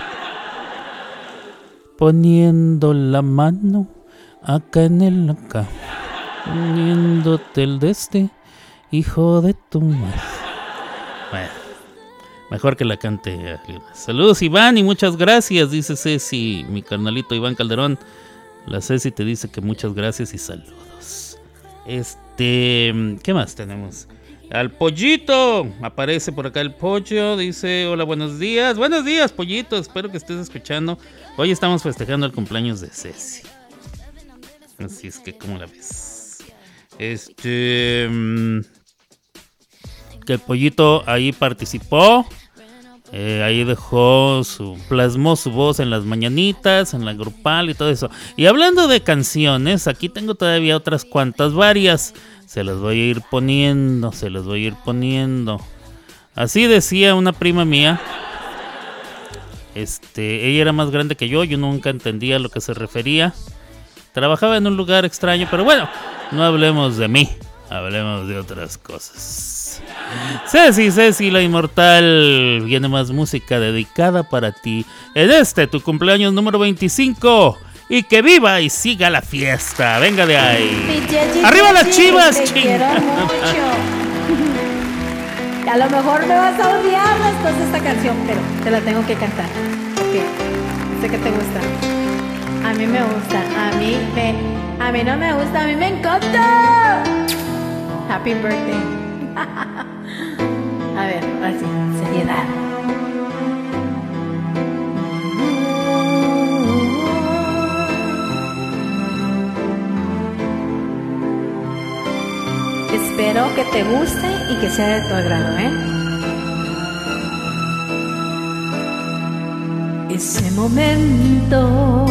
Speaker 5: Poniendo la mano acá en el acá. Poniéndote el de este, hijo de tu madre. Bueno, mejor que la cante. Saludos, Iván, y muchas gracias, dice Ceci, mi carnalito Iván Calderón. La Ceci te dice que muchas gracias y saludos. Este, ¿qué más tenemos? Al pollito, aparece por acá el pollo, dice, hola, buenos días. Buenos días, pollito, espero que estés escuchando. Hoy estamos festejando el cumpleaños de Ceci. Así es que, ¿cómo la ves? Este... mm, Que el pollito ahí participó. Eh, ahí dejó su. plasmó su voz en las mañanitas, en la grupal y todo eso. Y hablando de canciones, aquí tengo todavía otras cuantas, varias. Se las voy a ir poniendo, se las voy a ir poniendo. Así decía una prima mía. Este, ella era más grande que yo, yo nunca entendía a lo que se refería. Trabajaba en un lugar extraño, pero bueno, no hablemos de mí, hablemos de otras cosas. Ceci, Ceci, la inmortal, viene más música dedicada para ti en este, tu cumpleaños número 25. Y que viva y siga la fiesta. Venga de ahí. ¡Arriba las chivas,
Speaker 17: Te
Speaker 5: ching!
Speaker 17: quiero mucho. A lo mejor me vas a odiar después de esta canción, pero te la tengo que cantar. Porque sé que te gusta. A mí me gusta. A mí me. A mí no me gusta, a mí me encanta. Happy birthday. A ver, ahora sí, seriedad. Espero que te guste y que sea de tu agrado, ¿eh? Ese momento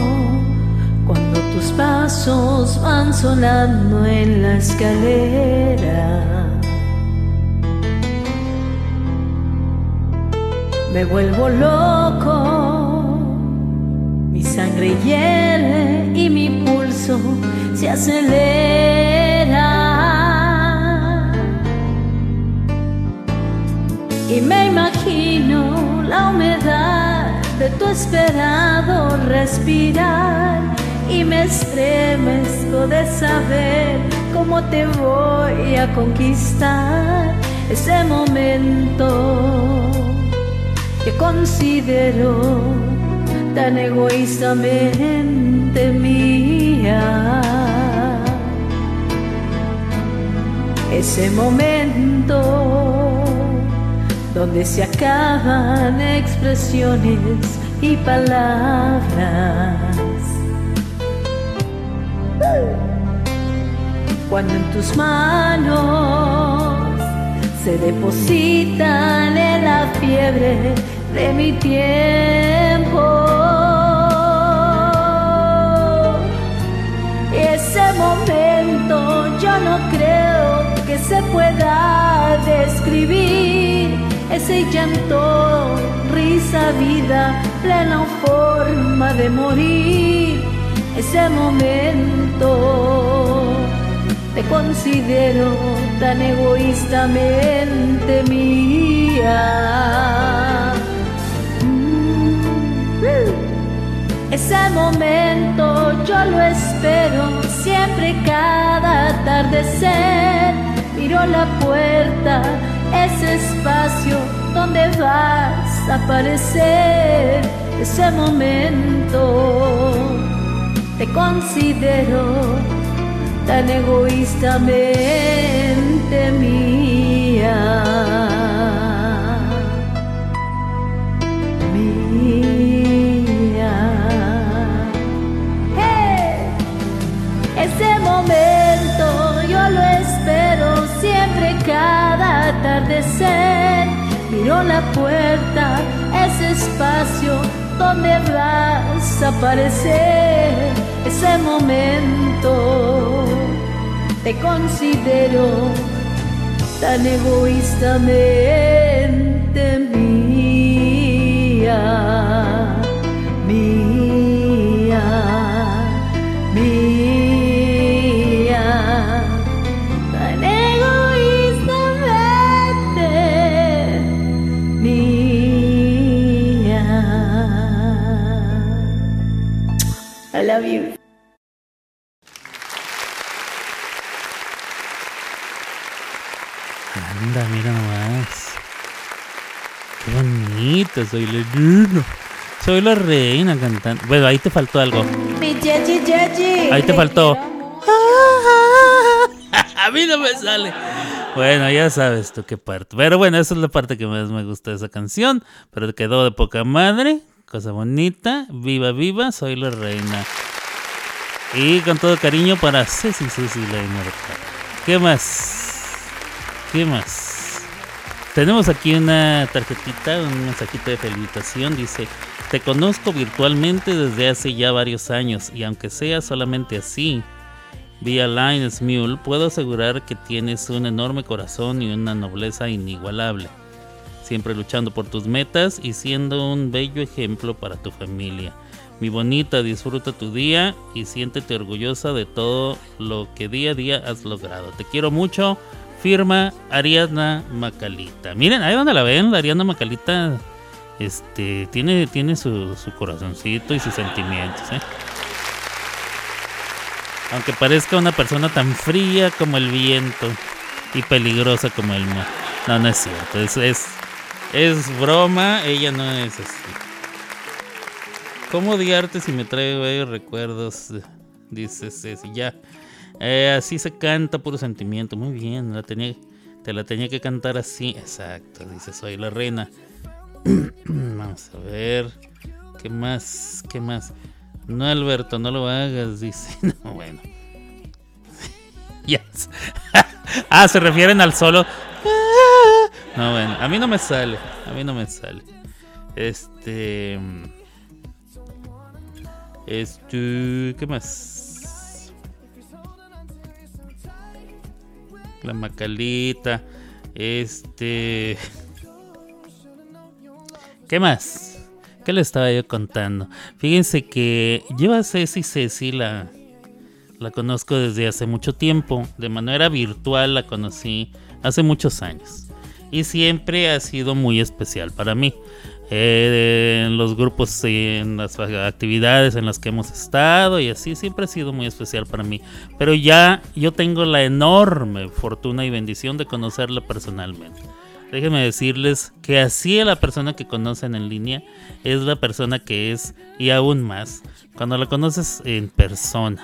Speaker 17: cuando tus pasos van sonando en la escalera. Me vuelvo loco, mi sangre hiere y mi pulso se acelera. Y me imagino la humedad de tu esperado respirar y me estremezco de saber cómo te voy a conquistar ese momento que considero tan egoístamente mía. Ese momento donde se acaban expresiones y palabras. Cuando en tus manos se depositan en la fiebre de mi tiempo. Ese momento yo no creo que se pueda describir. Ese llanto, risa, vida, plena forma de morir. Ese momento te considero tan egoístamente mía.
Speaker 14: Ese momento yo lo espero siempre cada atardecer. Miro la puerta, ese espacio donde vas a aparecer. Ese momento te considero tan egoístamente mía. Mía. Ese momento yo lo espero siempre cada atardecer. Miro la puerta, ese espacio donde vas a aparecer. Ese momento te considero tan egoístamente mía,
Speaker 5: soy la reina. Soy la reina cantando. Bueno, ahí te faltó algo.
Speaker 17: Mi Yeji Yeji.
Speaker 5: Ahí te faltó. A mí no me sale. Bueno, ya sabes tú qué parte. Pero bueno, esa es la parte que más me gusta de esa canción. Pero quedó de poca madre. Cosa bonita. Viva, viva, soy la reina. Y con todo cariño para Ceci, Ceci, la inmortal. ¿Qué más? ¿Qué más? Tenemos aquí una tarjetita, un mensajito de felicitación. Dice, te conozco virtualmente desde hace ya varios años y aunque sea solamente así, vía Line Mule, puedo asegurar que tienes un enorme corazón y una nobleza inigualable. Siempre luchando por tus metas y siendo un bello ejemplo para tu familia. Mi bonita, disfruta tu día y siéntete orgullosa de todo lo que día a día has logrado. Te quiero mucho. Firma Ariadna Macalita. Miren, ahí donde la ven, la Ariadna Macalita este, tiene, tiene su, su corazoncito y sus sentimientos. ¿eh? Aunque parezca una persona tan fría como el viento y peligrosa como el mar. No, no es cierto. Es, es, broma. Ella no es así. ¿Cómo odiarte si me trae bellos recuerdos? Dice Ceci. Ya. Eh, así se canta puro sentimiento. Muy bien. La tenía, te la tenía que cantar así. Exacto. Dice, soy la reina. Vamos a ver. ¿Qué más? ¿Qué más? No, Alberto, no lo hagas. Dice. No, bueno. Yes. ah, se refieren al solo. No, bueno. A mí no me sale. A mí no me sale. Este. Este. ¿Qué más? La Macalita. Este. ¿Qué más? ¿Qué le estaba yo contando? Fíjense que yo a Ceci Ceci la, la conozco desde hace mucho tiempo. De manera virtual la conocí hace muchos años. Y siempre ha sido muy especial para mí. Eh, en los grupos, en las actividades en las que hemos estado y así, siempre ha sido muy especial para mí. Pero ya yo tengo la enorme fortuna y bendición de conocerla personalmente. Déjenme decirles que así la persona que conocen en línea es la persona que es y aún más cuando la conoces en persona.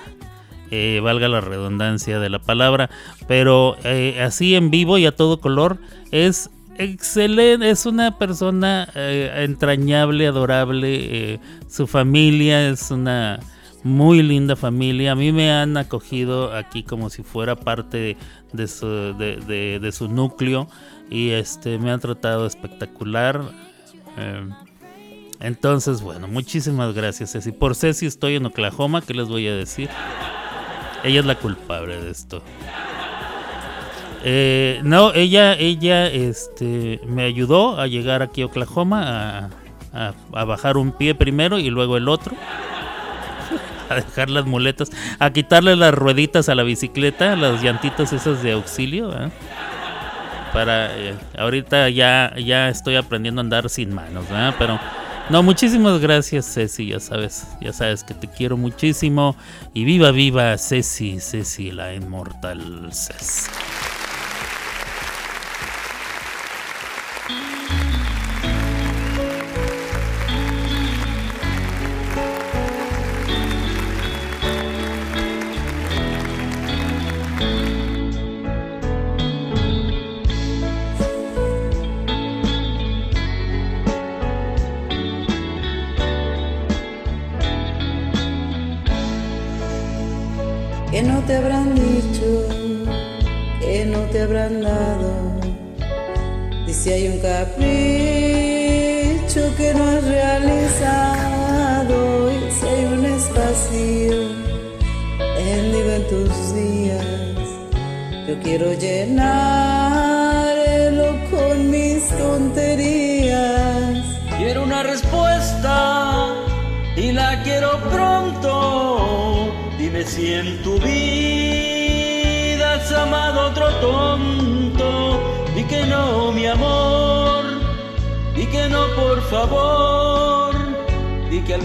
Speaker 5: Eh, valga la redundancia de la palabra, pero eh, así en vivo y a todo color es excelente, es una persona eh, entrañable, adorable, eh, su familia es una muy linda familia, a mí me han acogido aquí como si fuera parte de su, núcleo y este me han tratado espectacular. eh, entonces, bueno, muchísimas gracias, Ceci. Por Ceci estoy en Oklahoma, ¿qué les voy a decir? Ella es la culpable de esto. Eh, no, ella, ella, este, me ayudó a llegar aquí a Oklahoma, a, bajar un pie primero y luego el otro, a dejar las muletas, a quitarle las rueditas a la bicicleta, las llantitas esas de auxilio, para, eh, ahorita ya, ya estoy aprendiendo a andar sin manos, ¿verdad? Pero
Speaker 18: No, muchísimas gracias, Ceci. Ya sabes, ya sabes que te quiero muchísimo. Y viva, viva, Ceci, Ceci, la inmortal Ceci.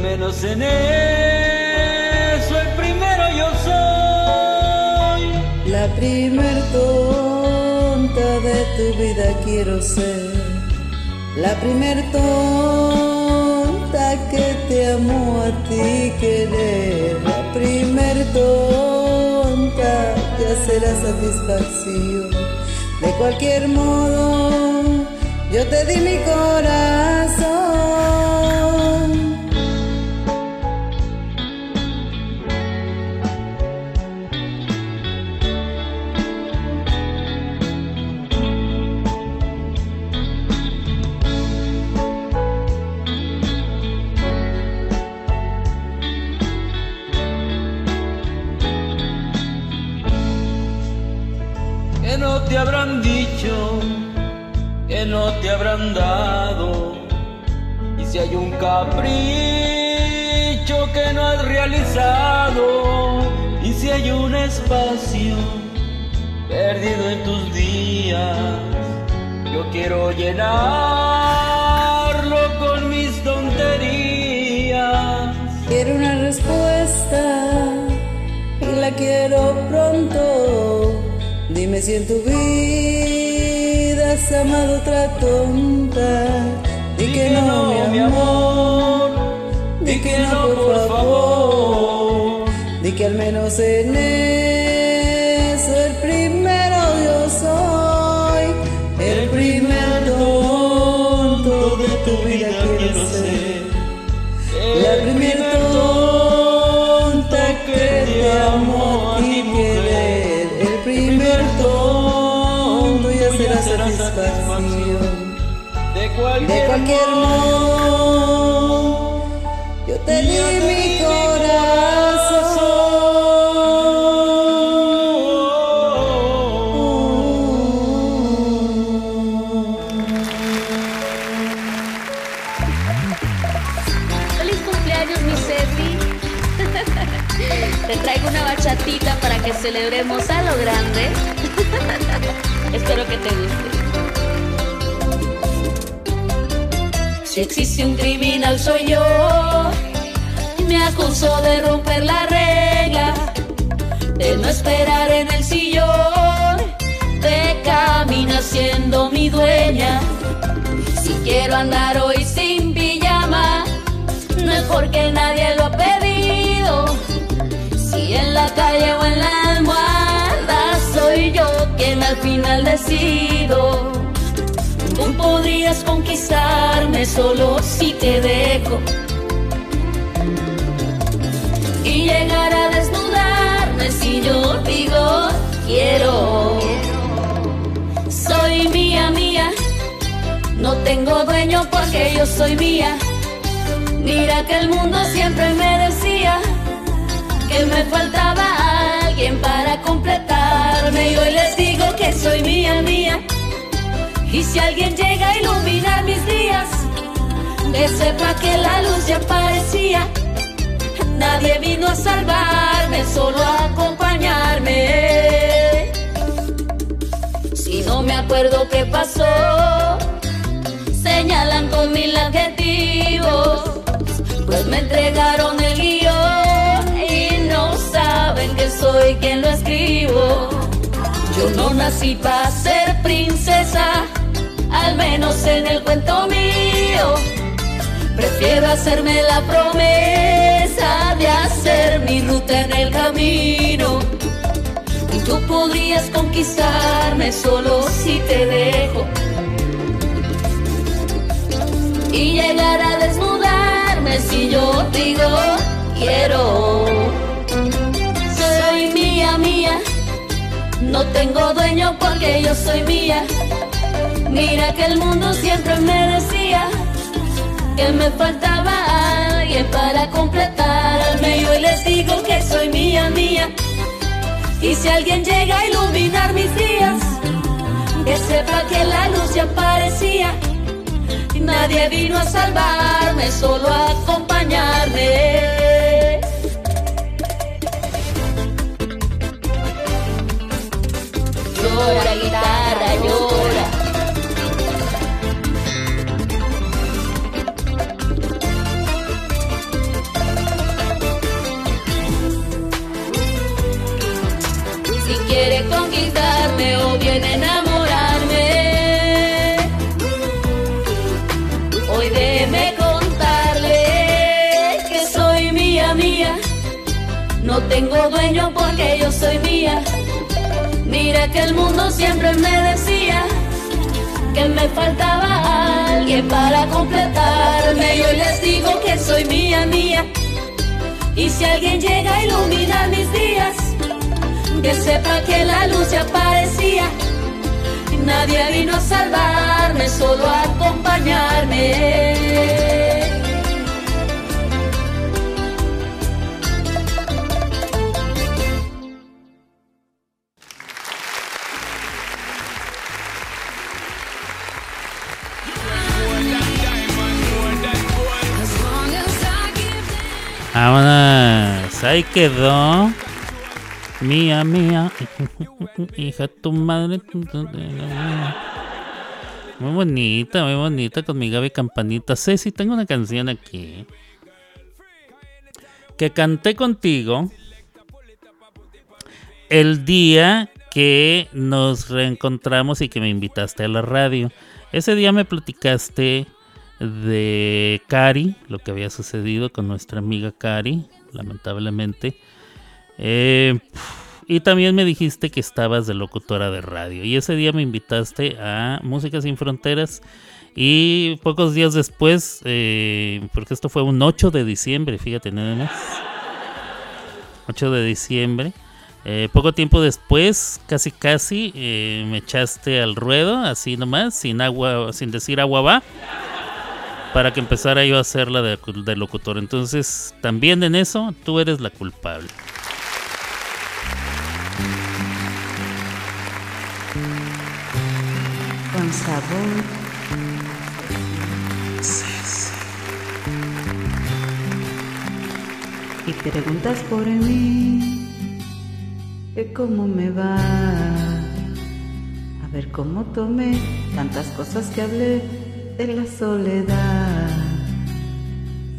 Speaker 19: Menos en eso el primero yo soy.
Speaker 9: La primer tonta de tu vida quiero ser. La primer tonta que te amó a ti querer. La primer tonta ya será satisfacción. De cualquier modo, yo te di mi corazón. De
Speaker 19: De cualquier,
Speaker 9: modo, yo te di mi
Speaker 14: Feliz cumpleaños, mi Ceci. Te traigo una bachatita para que celebremos a lo grande. Espero que te guste. Si existe un criminal soy yo. Me acuso de romper la regla, de no esperar en el sillón, de caminar siendo mi dueña. Si quiero andar hoy sin pijama, no es porque nadie lo ha pedido. Si en la calle o en la almohada soy yo quien al final decido. Podrías conquistarme solo si te dejo. Y llegar a desnudarme si yo digo quiero. Soy mía, mía. No tengo dueño porque yo soy mía. Mira que el mundo siempre me decía que me faltaba alguien para completarme. Y hoy les digo que soy mía, mía. Y si alguien llega a iluminar mis días, que sepa que la luz ya aparecía. Nadie vino a salvarme, solo a acompañarme. Si no me acuerdo qué pasó, señalan con mil adjetivos. pues me entregaron el guion y no saben que soy quien lo escribo. Yo no nací para ser princesa, al menos en el cuento mío. Prefiero hacerme la promesa de hacer mi ruta en el camino. Y tú podrías conquistarme solo si te dejo. Y llegar a desnudarme si yo digo quiero. Soy mía, mía. No tengo dueño porque yo soy mía. Mira que el mundo siempre me decía que me faltaba alguien para completarme. Y hoy les digo que soy mía, mía. Y si alguien llega a iluminar mis días, que sepa que la luz ya aparecía. Y nadie vino a salvarme, solo a acompañarme. Llora, guitarra, llora. Conquistarme o bien enamorarme, hoy déjeme contarle que soy mía, mía. No tengo dueño porque yo soy mía. Mira que el mundo siempre me decía que me faltaba alguien para completarme. Y hoy les digo que soy mía, mía. Y si alguien llega a iluminar mis días, que sepa que la luz ya aparecía. Nadie vino a salvarme, solo a acompañarme.
Speaker 5: Vámonos. Ahí quedó. Mía, mía. Hija tu madre. Muy bonita, muy bonita con mi Gaby Campanita. Ceci, tengo una canción aquí. Que canté contigo el día que nos reencontramos y que me invitaste a la radio. Ese día me platicaste de Cari, lo que había sucedido con nuestra amiga Cari, lamentablemente. Eh, y también me dijiste que estabas de locutora de radio. Y ese día me invitaste a Música Sin Fronteras. Y pocos días después, eh, porque esto fue un 8 de diciembre, fíjate nada más. 8 de diciembre. Eh, poco tiempo después, casi casi, eh, me echaste al ruedo, así nomás, sin agua, sin decir agua va, para que empezara yo a hacerla de, de locutor. Entonces, también en eso, tú eres la culpable.
Speaker 18: Con sabor. Y preguntas por mí, que cómo me va. A ver cómo tomé tantas cosas que hablé de la soledad.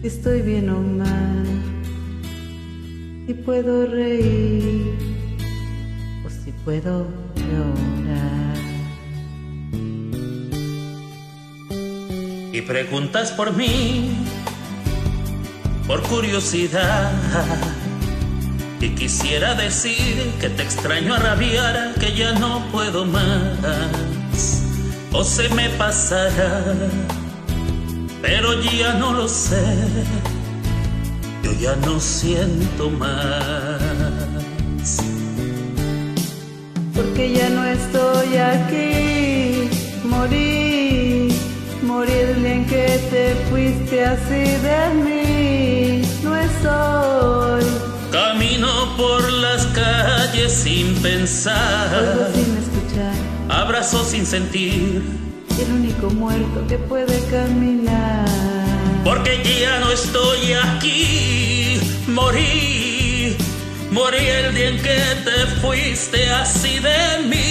Speaker 18: Si estoy bien o mal, si puedo reír o si puedo llorar.
Speaker 20: Y preguntas por mí, por curiosidad. Y quisiera decir que te extraño a rabiar, que ya no puedo más, o se me pasará, pero ya no lo sé, yo ya no siento más.
Speaker 18: porque ya no estoy aquí. Morí, morí el día en que te fuiste así de mí. No estoy,
Speaker 20: Camino por las calles sin pensar,
Speaker 18: sin escuchar.
Speaker 20: abrazo sin sentir,
Speaker 18: El único muerto que puede caminar.
Speaker 20: porque ya no estoy aquí. Morí, morí el día en que te fuiste así de mí.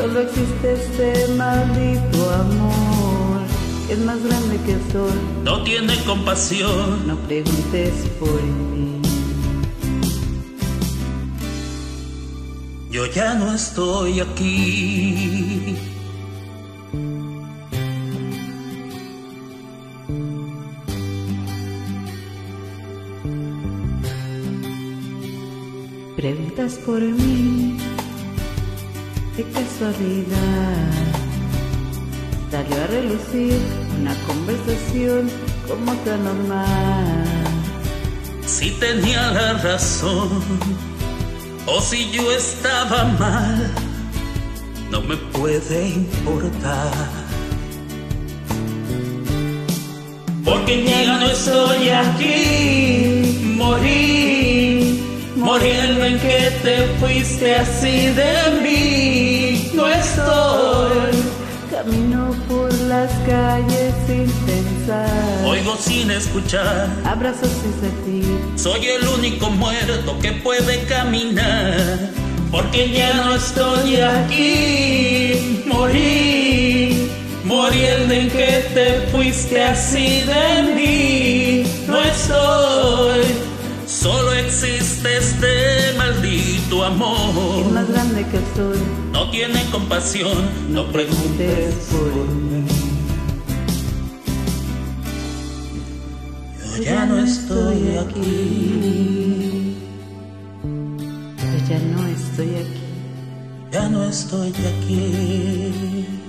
Speaker 18: Solo existe este maldito amor
Speaker 8: es más grande que el sol.
Speaker 21: no tiene compasión.
Speaker 8: No preguntes por mí.
Speaker 21: Yo ya no estoy aquí.
Speaker 8: Preguntas por mí, qué casualidad. Salió a relucir una conversación como tan normal.
Speaker 21: Si tenía la razón o si yo estaba mal, no me puede importar. Porque ya no estoy aquí, morí, muriendo en que te fuiste así de mí. No estoy,
Speaker 8: Camino por las calles sin pensar.
Speaker 21: oigo sin escuchar.
Speaker 8: Abrazos sin sentir.
Speaker 21: Soy el único muerto que puede caminar, porque ya no estoy aquí. Morí, muriendo en que te fuiste así de mí. No estoy, solo existe este maldito amor.
Speaker 8: Es más grande que el sol.
Speaker 21: No tiene compasión, no preguntes por mí. Yo ya no estoy aquí.
Speaker 8: Yo ya no estoy aquí.
Speaker 21: Ya no estoy aquí.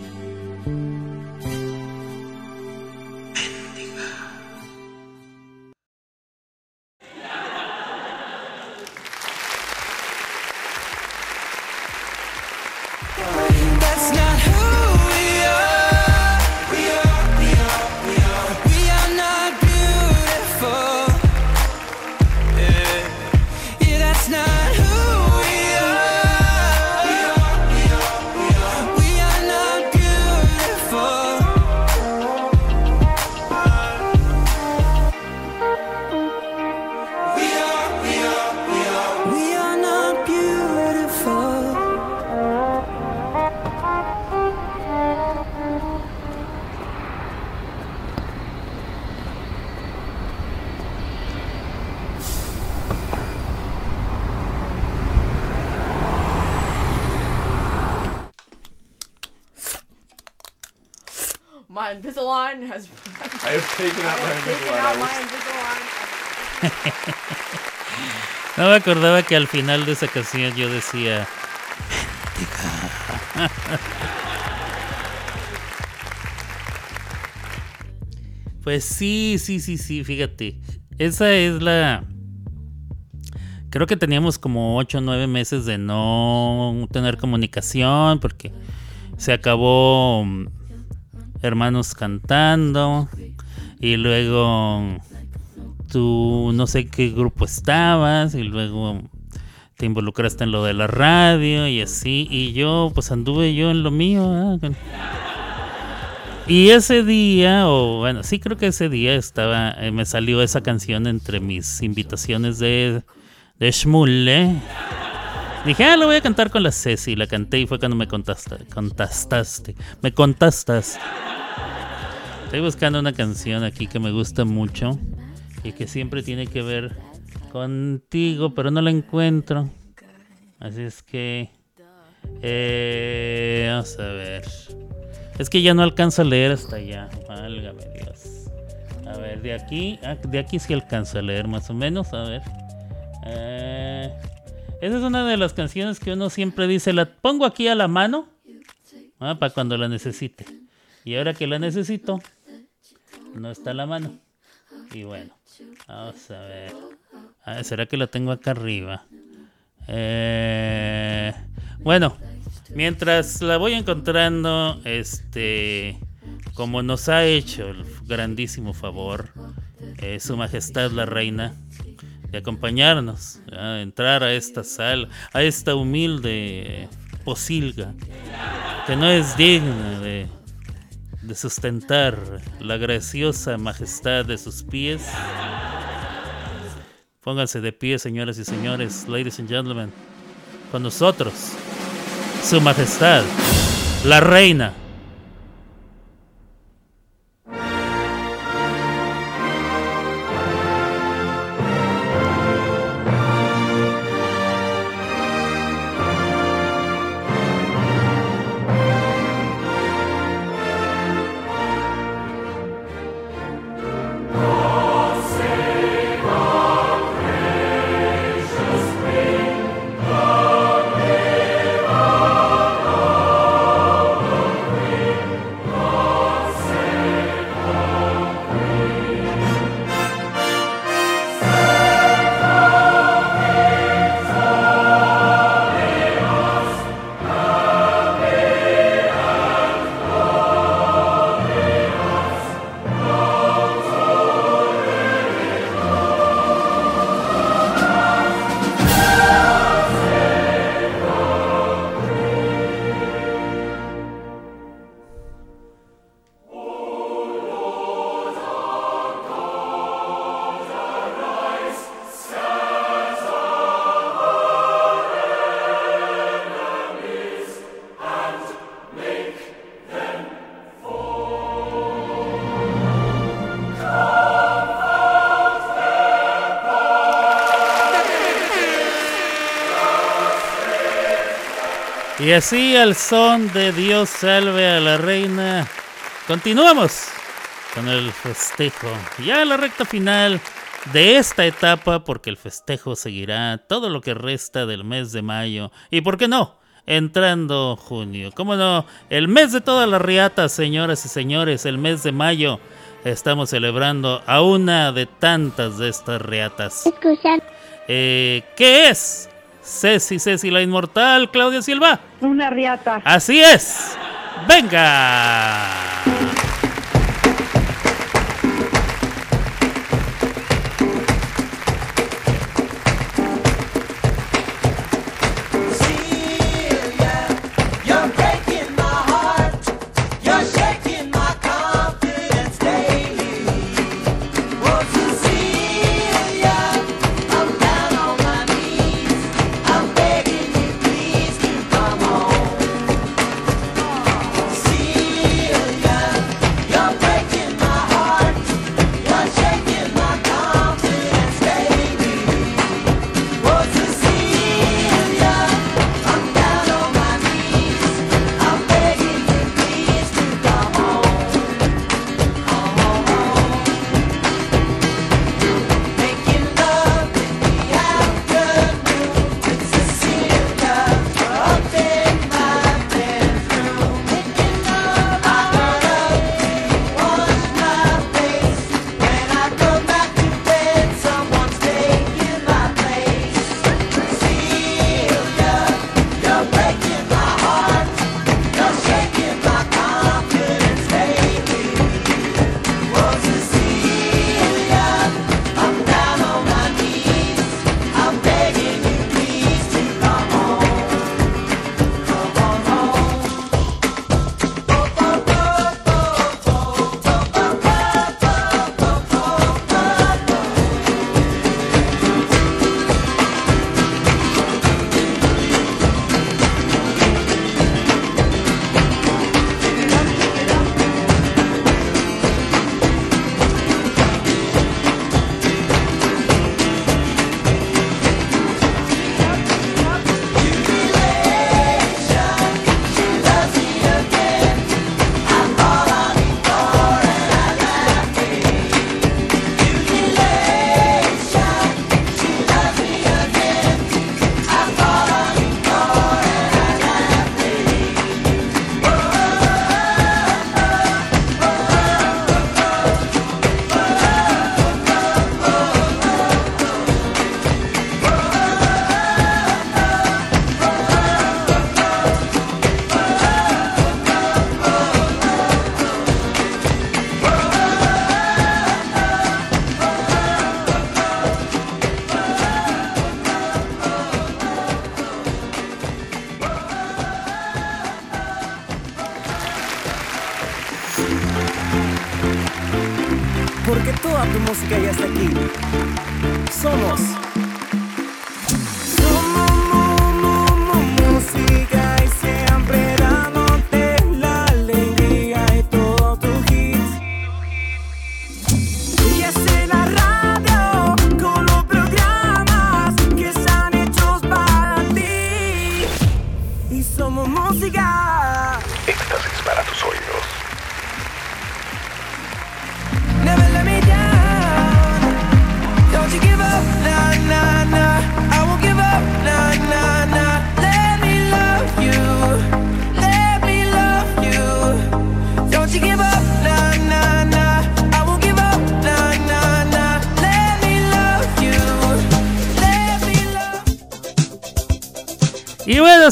Speaker 22: My Invisalign has.
Speaker 23: I have taken out my
Speaker 22: out Invisalign.
Speaker 5: No me acordaba que al final de esa canción yo decía. Pues sí, sí, sí, sí, fíjate. Esa es la. Creo que teníamos como 8 o 9 meses de no tener comunicación porque se acabó mm, Hermanos cantando y luego tú no sé qué grupo estabas y luego te involucraste en lo de la radio y así y yo pues anduve yo en lo mío y ese día o bueno sí creo que ese día estaba eh, me salió esa canción entre mis invitaciones de de Shmule dije ah lo voy a cantar con la Ceci la canté y fue cuando me contaste contastaste me contastaste Estoy buscando una canción aquí que me gusta mucho y que siempre tiene que ver contigo, pero no la encuentro. Así es que... eh, vamos a ver. Es que ya no alcanzo a leer hasta allá. Válgame Dios. A ver, de aquí... ah, de aquí sí alcanzo a leer más o menos. A ver. Eh, esa es una de las canciones que uno siempre dice, la pongo aquí a la mano para cuando la necesite. Y ahora que la necesito, no está a la mano. Y bueno, vamos a ver. Ah, ¿Será que la tengo acá arriba? Eh, bueno, mientras la voy encontrando, este, como nos ha hecho el grandísimo favor, eh, Su Majestad la Reina, de acompañarnos a entrar a esta sala, a esta humilde posilga, que no es digna de, de sustentar la graciosa majestad de sus pies. Pónganse de pie, señoras y señores, ladies and gentlemen, con nosotros, Su Majestad, la Reina. Y así al son de Dios salve a la reina, continuamos con el festejo. Ya la recta final de esta etapa, porque el festejo seguirá todo lo que resta del mes de mayo. Y por qué no, entrando junio. ¿Cómo no? El mes de todas las riatas, señoras y señores, el mes de mayo. Estamos celebrando a una de tantas de estas riatas. Eh, ¿Qué es? Ceci, Ceci la inmortal, Claudia Silva.
Speaker 2: Una riata.
Speaker 5: Así es. Venga.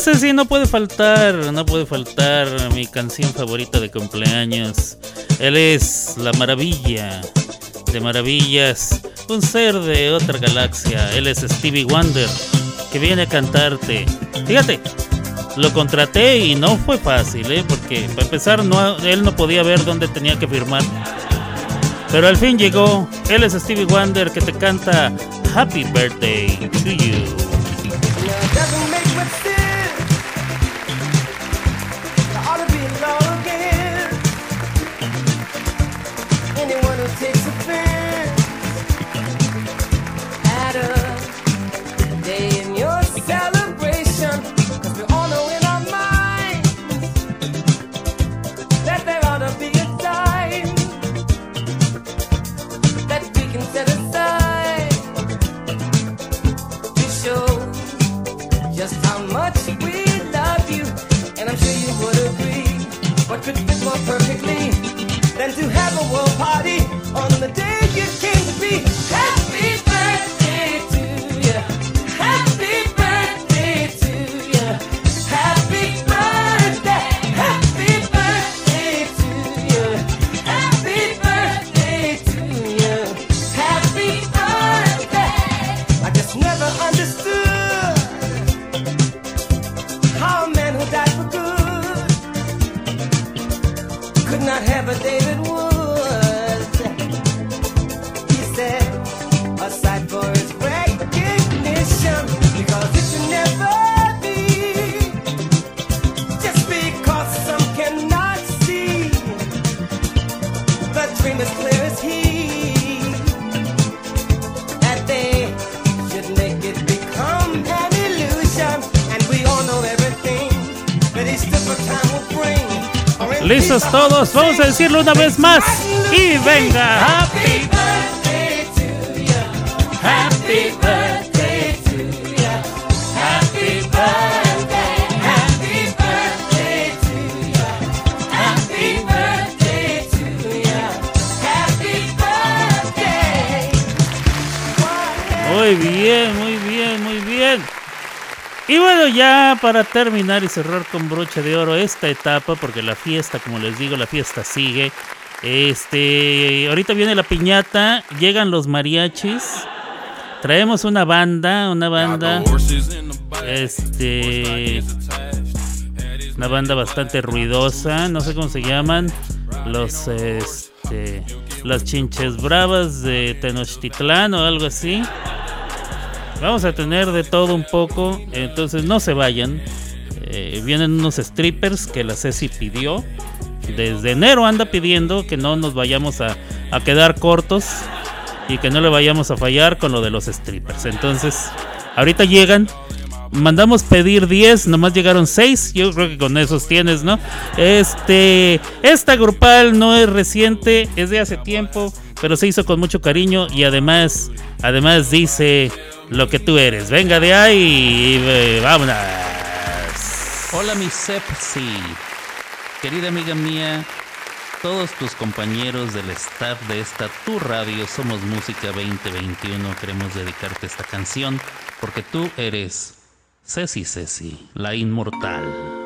Speaker 5: Bueno, Ceci, no puede faltar, no puede faltar mi canción favorita de cumpleaños. Él es la maravilla de maravillas, un ser de otra galaxia. Él es Stevie Wonder, que viene a cantarte. Fíjate, lo contraté y no fue fácil, ¿eh? porque para empezar no, él no podía ver dónde tenía que firmar. Pero al fin llegó. Él es Stevie Wonder que te canta Happy Birthday to You. ¿Listos todos? Vamos a decirlo una vez más. Y venga. Ya para terminar y cerrar con broche de oro esta etapa, porque la fiesta, como les digo, la fiesta sigue. Este, ahorita viene la piñata, llegan los mariachis. Traemos una banda, una banda. Este. Una banda bastante ruidosa, no sé cómo se llaman. Los este. Las chinches bravas de Tenochtitlán o algo así. Vamos a tener de todo un poco, entonces no se vayan. Eh, vienen unos strippers que la Ceci pidió. Desde enero anda pidiendo que no nos vayamos a, a quedar cortos y que no le vayamos a fallar con lo de los strippers. Entonces, ahorita llegan. Mandamos pedir 10, nomás llegaron 6. Yo creo que con esos tienes, ¿no? Este, esta grupal no es reciente, es de hace tiempo, pero se hizo con mucho cariño y además, además dice lo que tú eres. Venga de ahí y eh, vámonos.
Speaker 24: Hola mi Sepsi, querida amiga mía, todos tus compañeros del staff de esta Tu Radio Somos Música 2021 queremos dedicarte esta canción porque tú eres Ceci Ceci, la inmortal.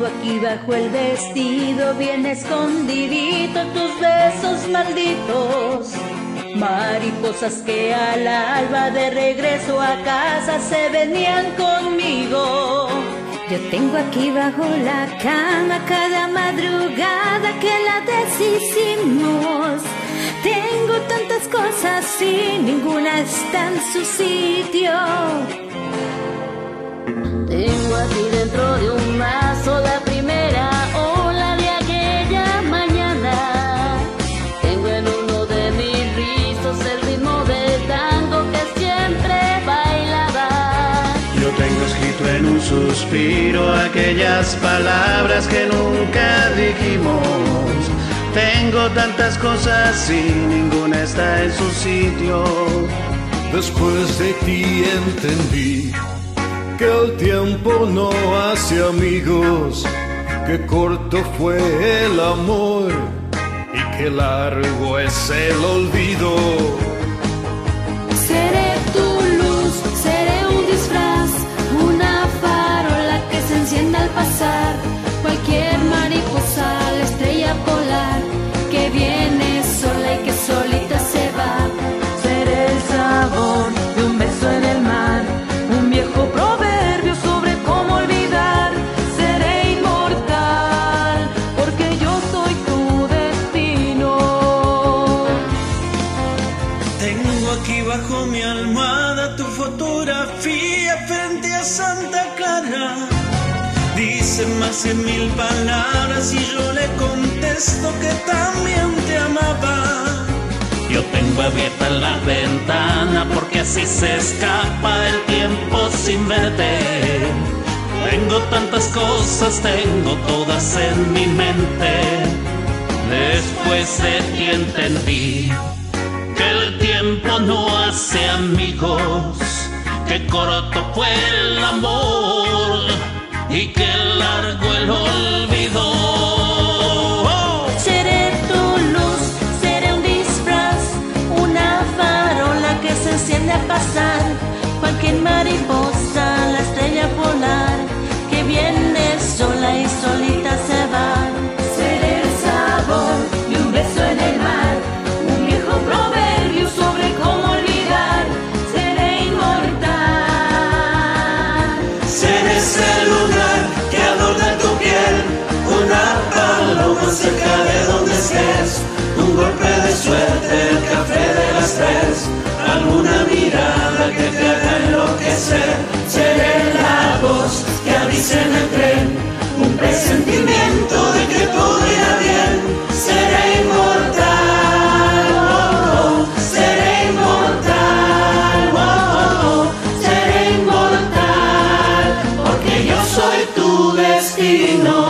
Speaker 16: Tengo aquí bajo el vestido bien escondidito tus besos malditos. Mariposas que al alba de regreso a casa se venían conmigo. Yo tengo aquí bajo la cama cada madrugada que la deshicimos. Tengo tantas cosas y ninguna está en su sitio. Tengo aquí dentro de un mazo la primera ola de aquella mañana. Tengo en uno de mis rizos el ritmo del tango que siempre bailaba.
Speaker 25: Yo tengo escrito en un suspiro aquellas palabras que nunca dijimos. Tengo tantas cosas y ninguna está en su sitio.
Speaker 26: Después de ti entendí que el tiempo no hace amigos, que corto fue el amor y que largo es el olvido.
Speaker 16: Seré tu luz, seré un disfraz, una farola que se enciende al pasar.
Speaker 27: Dice mil palabras y yo le contesto que también te amaba.
Speaker 24: Yo tengo abierta la ventana porque así se escapa el tiempo sin verte. Tengo tantas cosas, tengo todas en mi mente. Después de ti entendí que el tiempo no hace amigos, que corto fue el amor y que largo el olvido.
Speaker 16: Seré tu luz, seré un disfraz, una farola que se enciende al pasar. Cualquier mariposa, la estrella polar, que viene sola y solita
Speaker 27: cerca de donde estés, un golpe de suerte, el café de las tres, alguna mirada que te haga enloquecer, seré la voz que avise en el tren, un presentimiento de que todo irá bien, seré inmortal, oh, oh, seré inmortal, oh, oh, oh.
Speaker 3: seré inmortal, porque yo
Speaker 4: soy tu destino.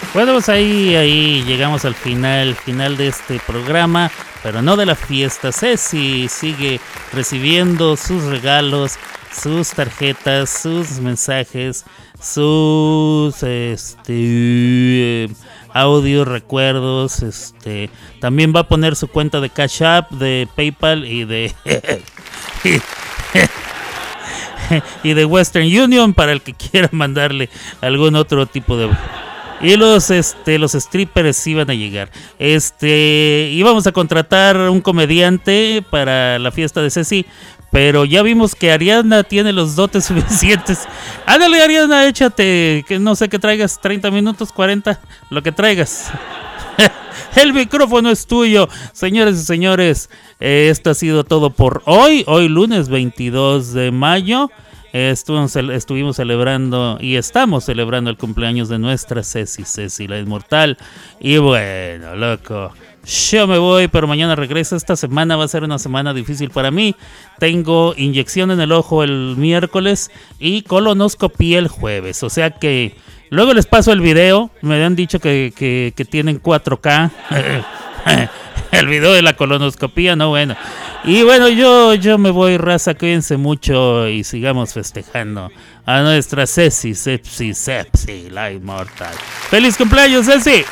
Speaker 5: Bueno, pues ahí, ahí llegamos al final, final de este programa, pero no de la fiesta. Ceci sigue recibiendo sus regalos, sus tarjetas, sus mensajes, sus este audios, recuerdos, este también va a poner su cuenta de Cash App, de PayPal y de y de Western Union para el que quiera mandarle algún otro tipo de y los este los strippers iban a llegar. Este íbamos a contratar un comediante para la fiesta de Ceci, pero ya vimos que Ariana tiene los dotes suficientes. Ándale Ariana, échate, que no sé que traigas 30 minutos, 40, lo que traigas. El micrófono es tuyo, señores y señores. esto ha sido todo por hoy. Hoy lunes 22 de mayo. Estuvimos celebrando y estamos celebrando el cumpleaños de nuestra Ceci, Ceci la inmortal. Y bueno, loco. Yo me voy, pero mañana regreso. Esta semana va a ser una semana difícil para mí. Tengo inyección en el ojo el miércoles y colonoscopía el jueves. O sea que luego les paso el video. Me han dicho que, que- que tienen 4K. el video de la colonoscopía, no bueno. Y bueno, yo, yo me voy, raza. Cuídense mucho y sigamos festejando a nuestra Ceci, Sepsi, Sepsi, la inmortal. ¡Feliz cumpleaños, Ceci!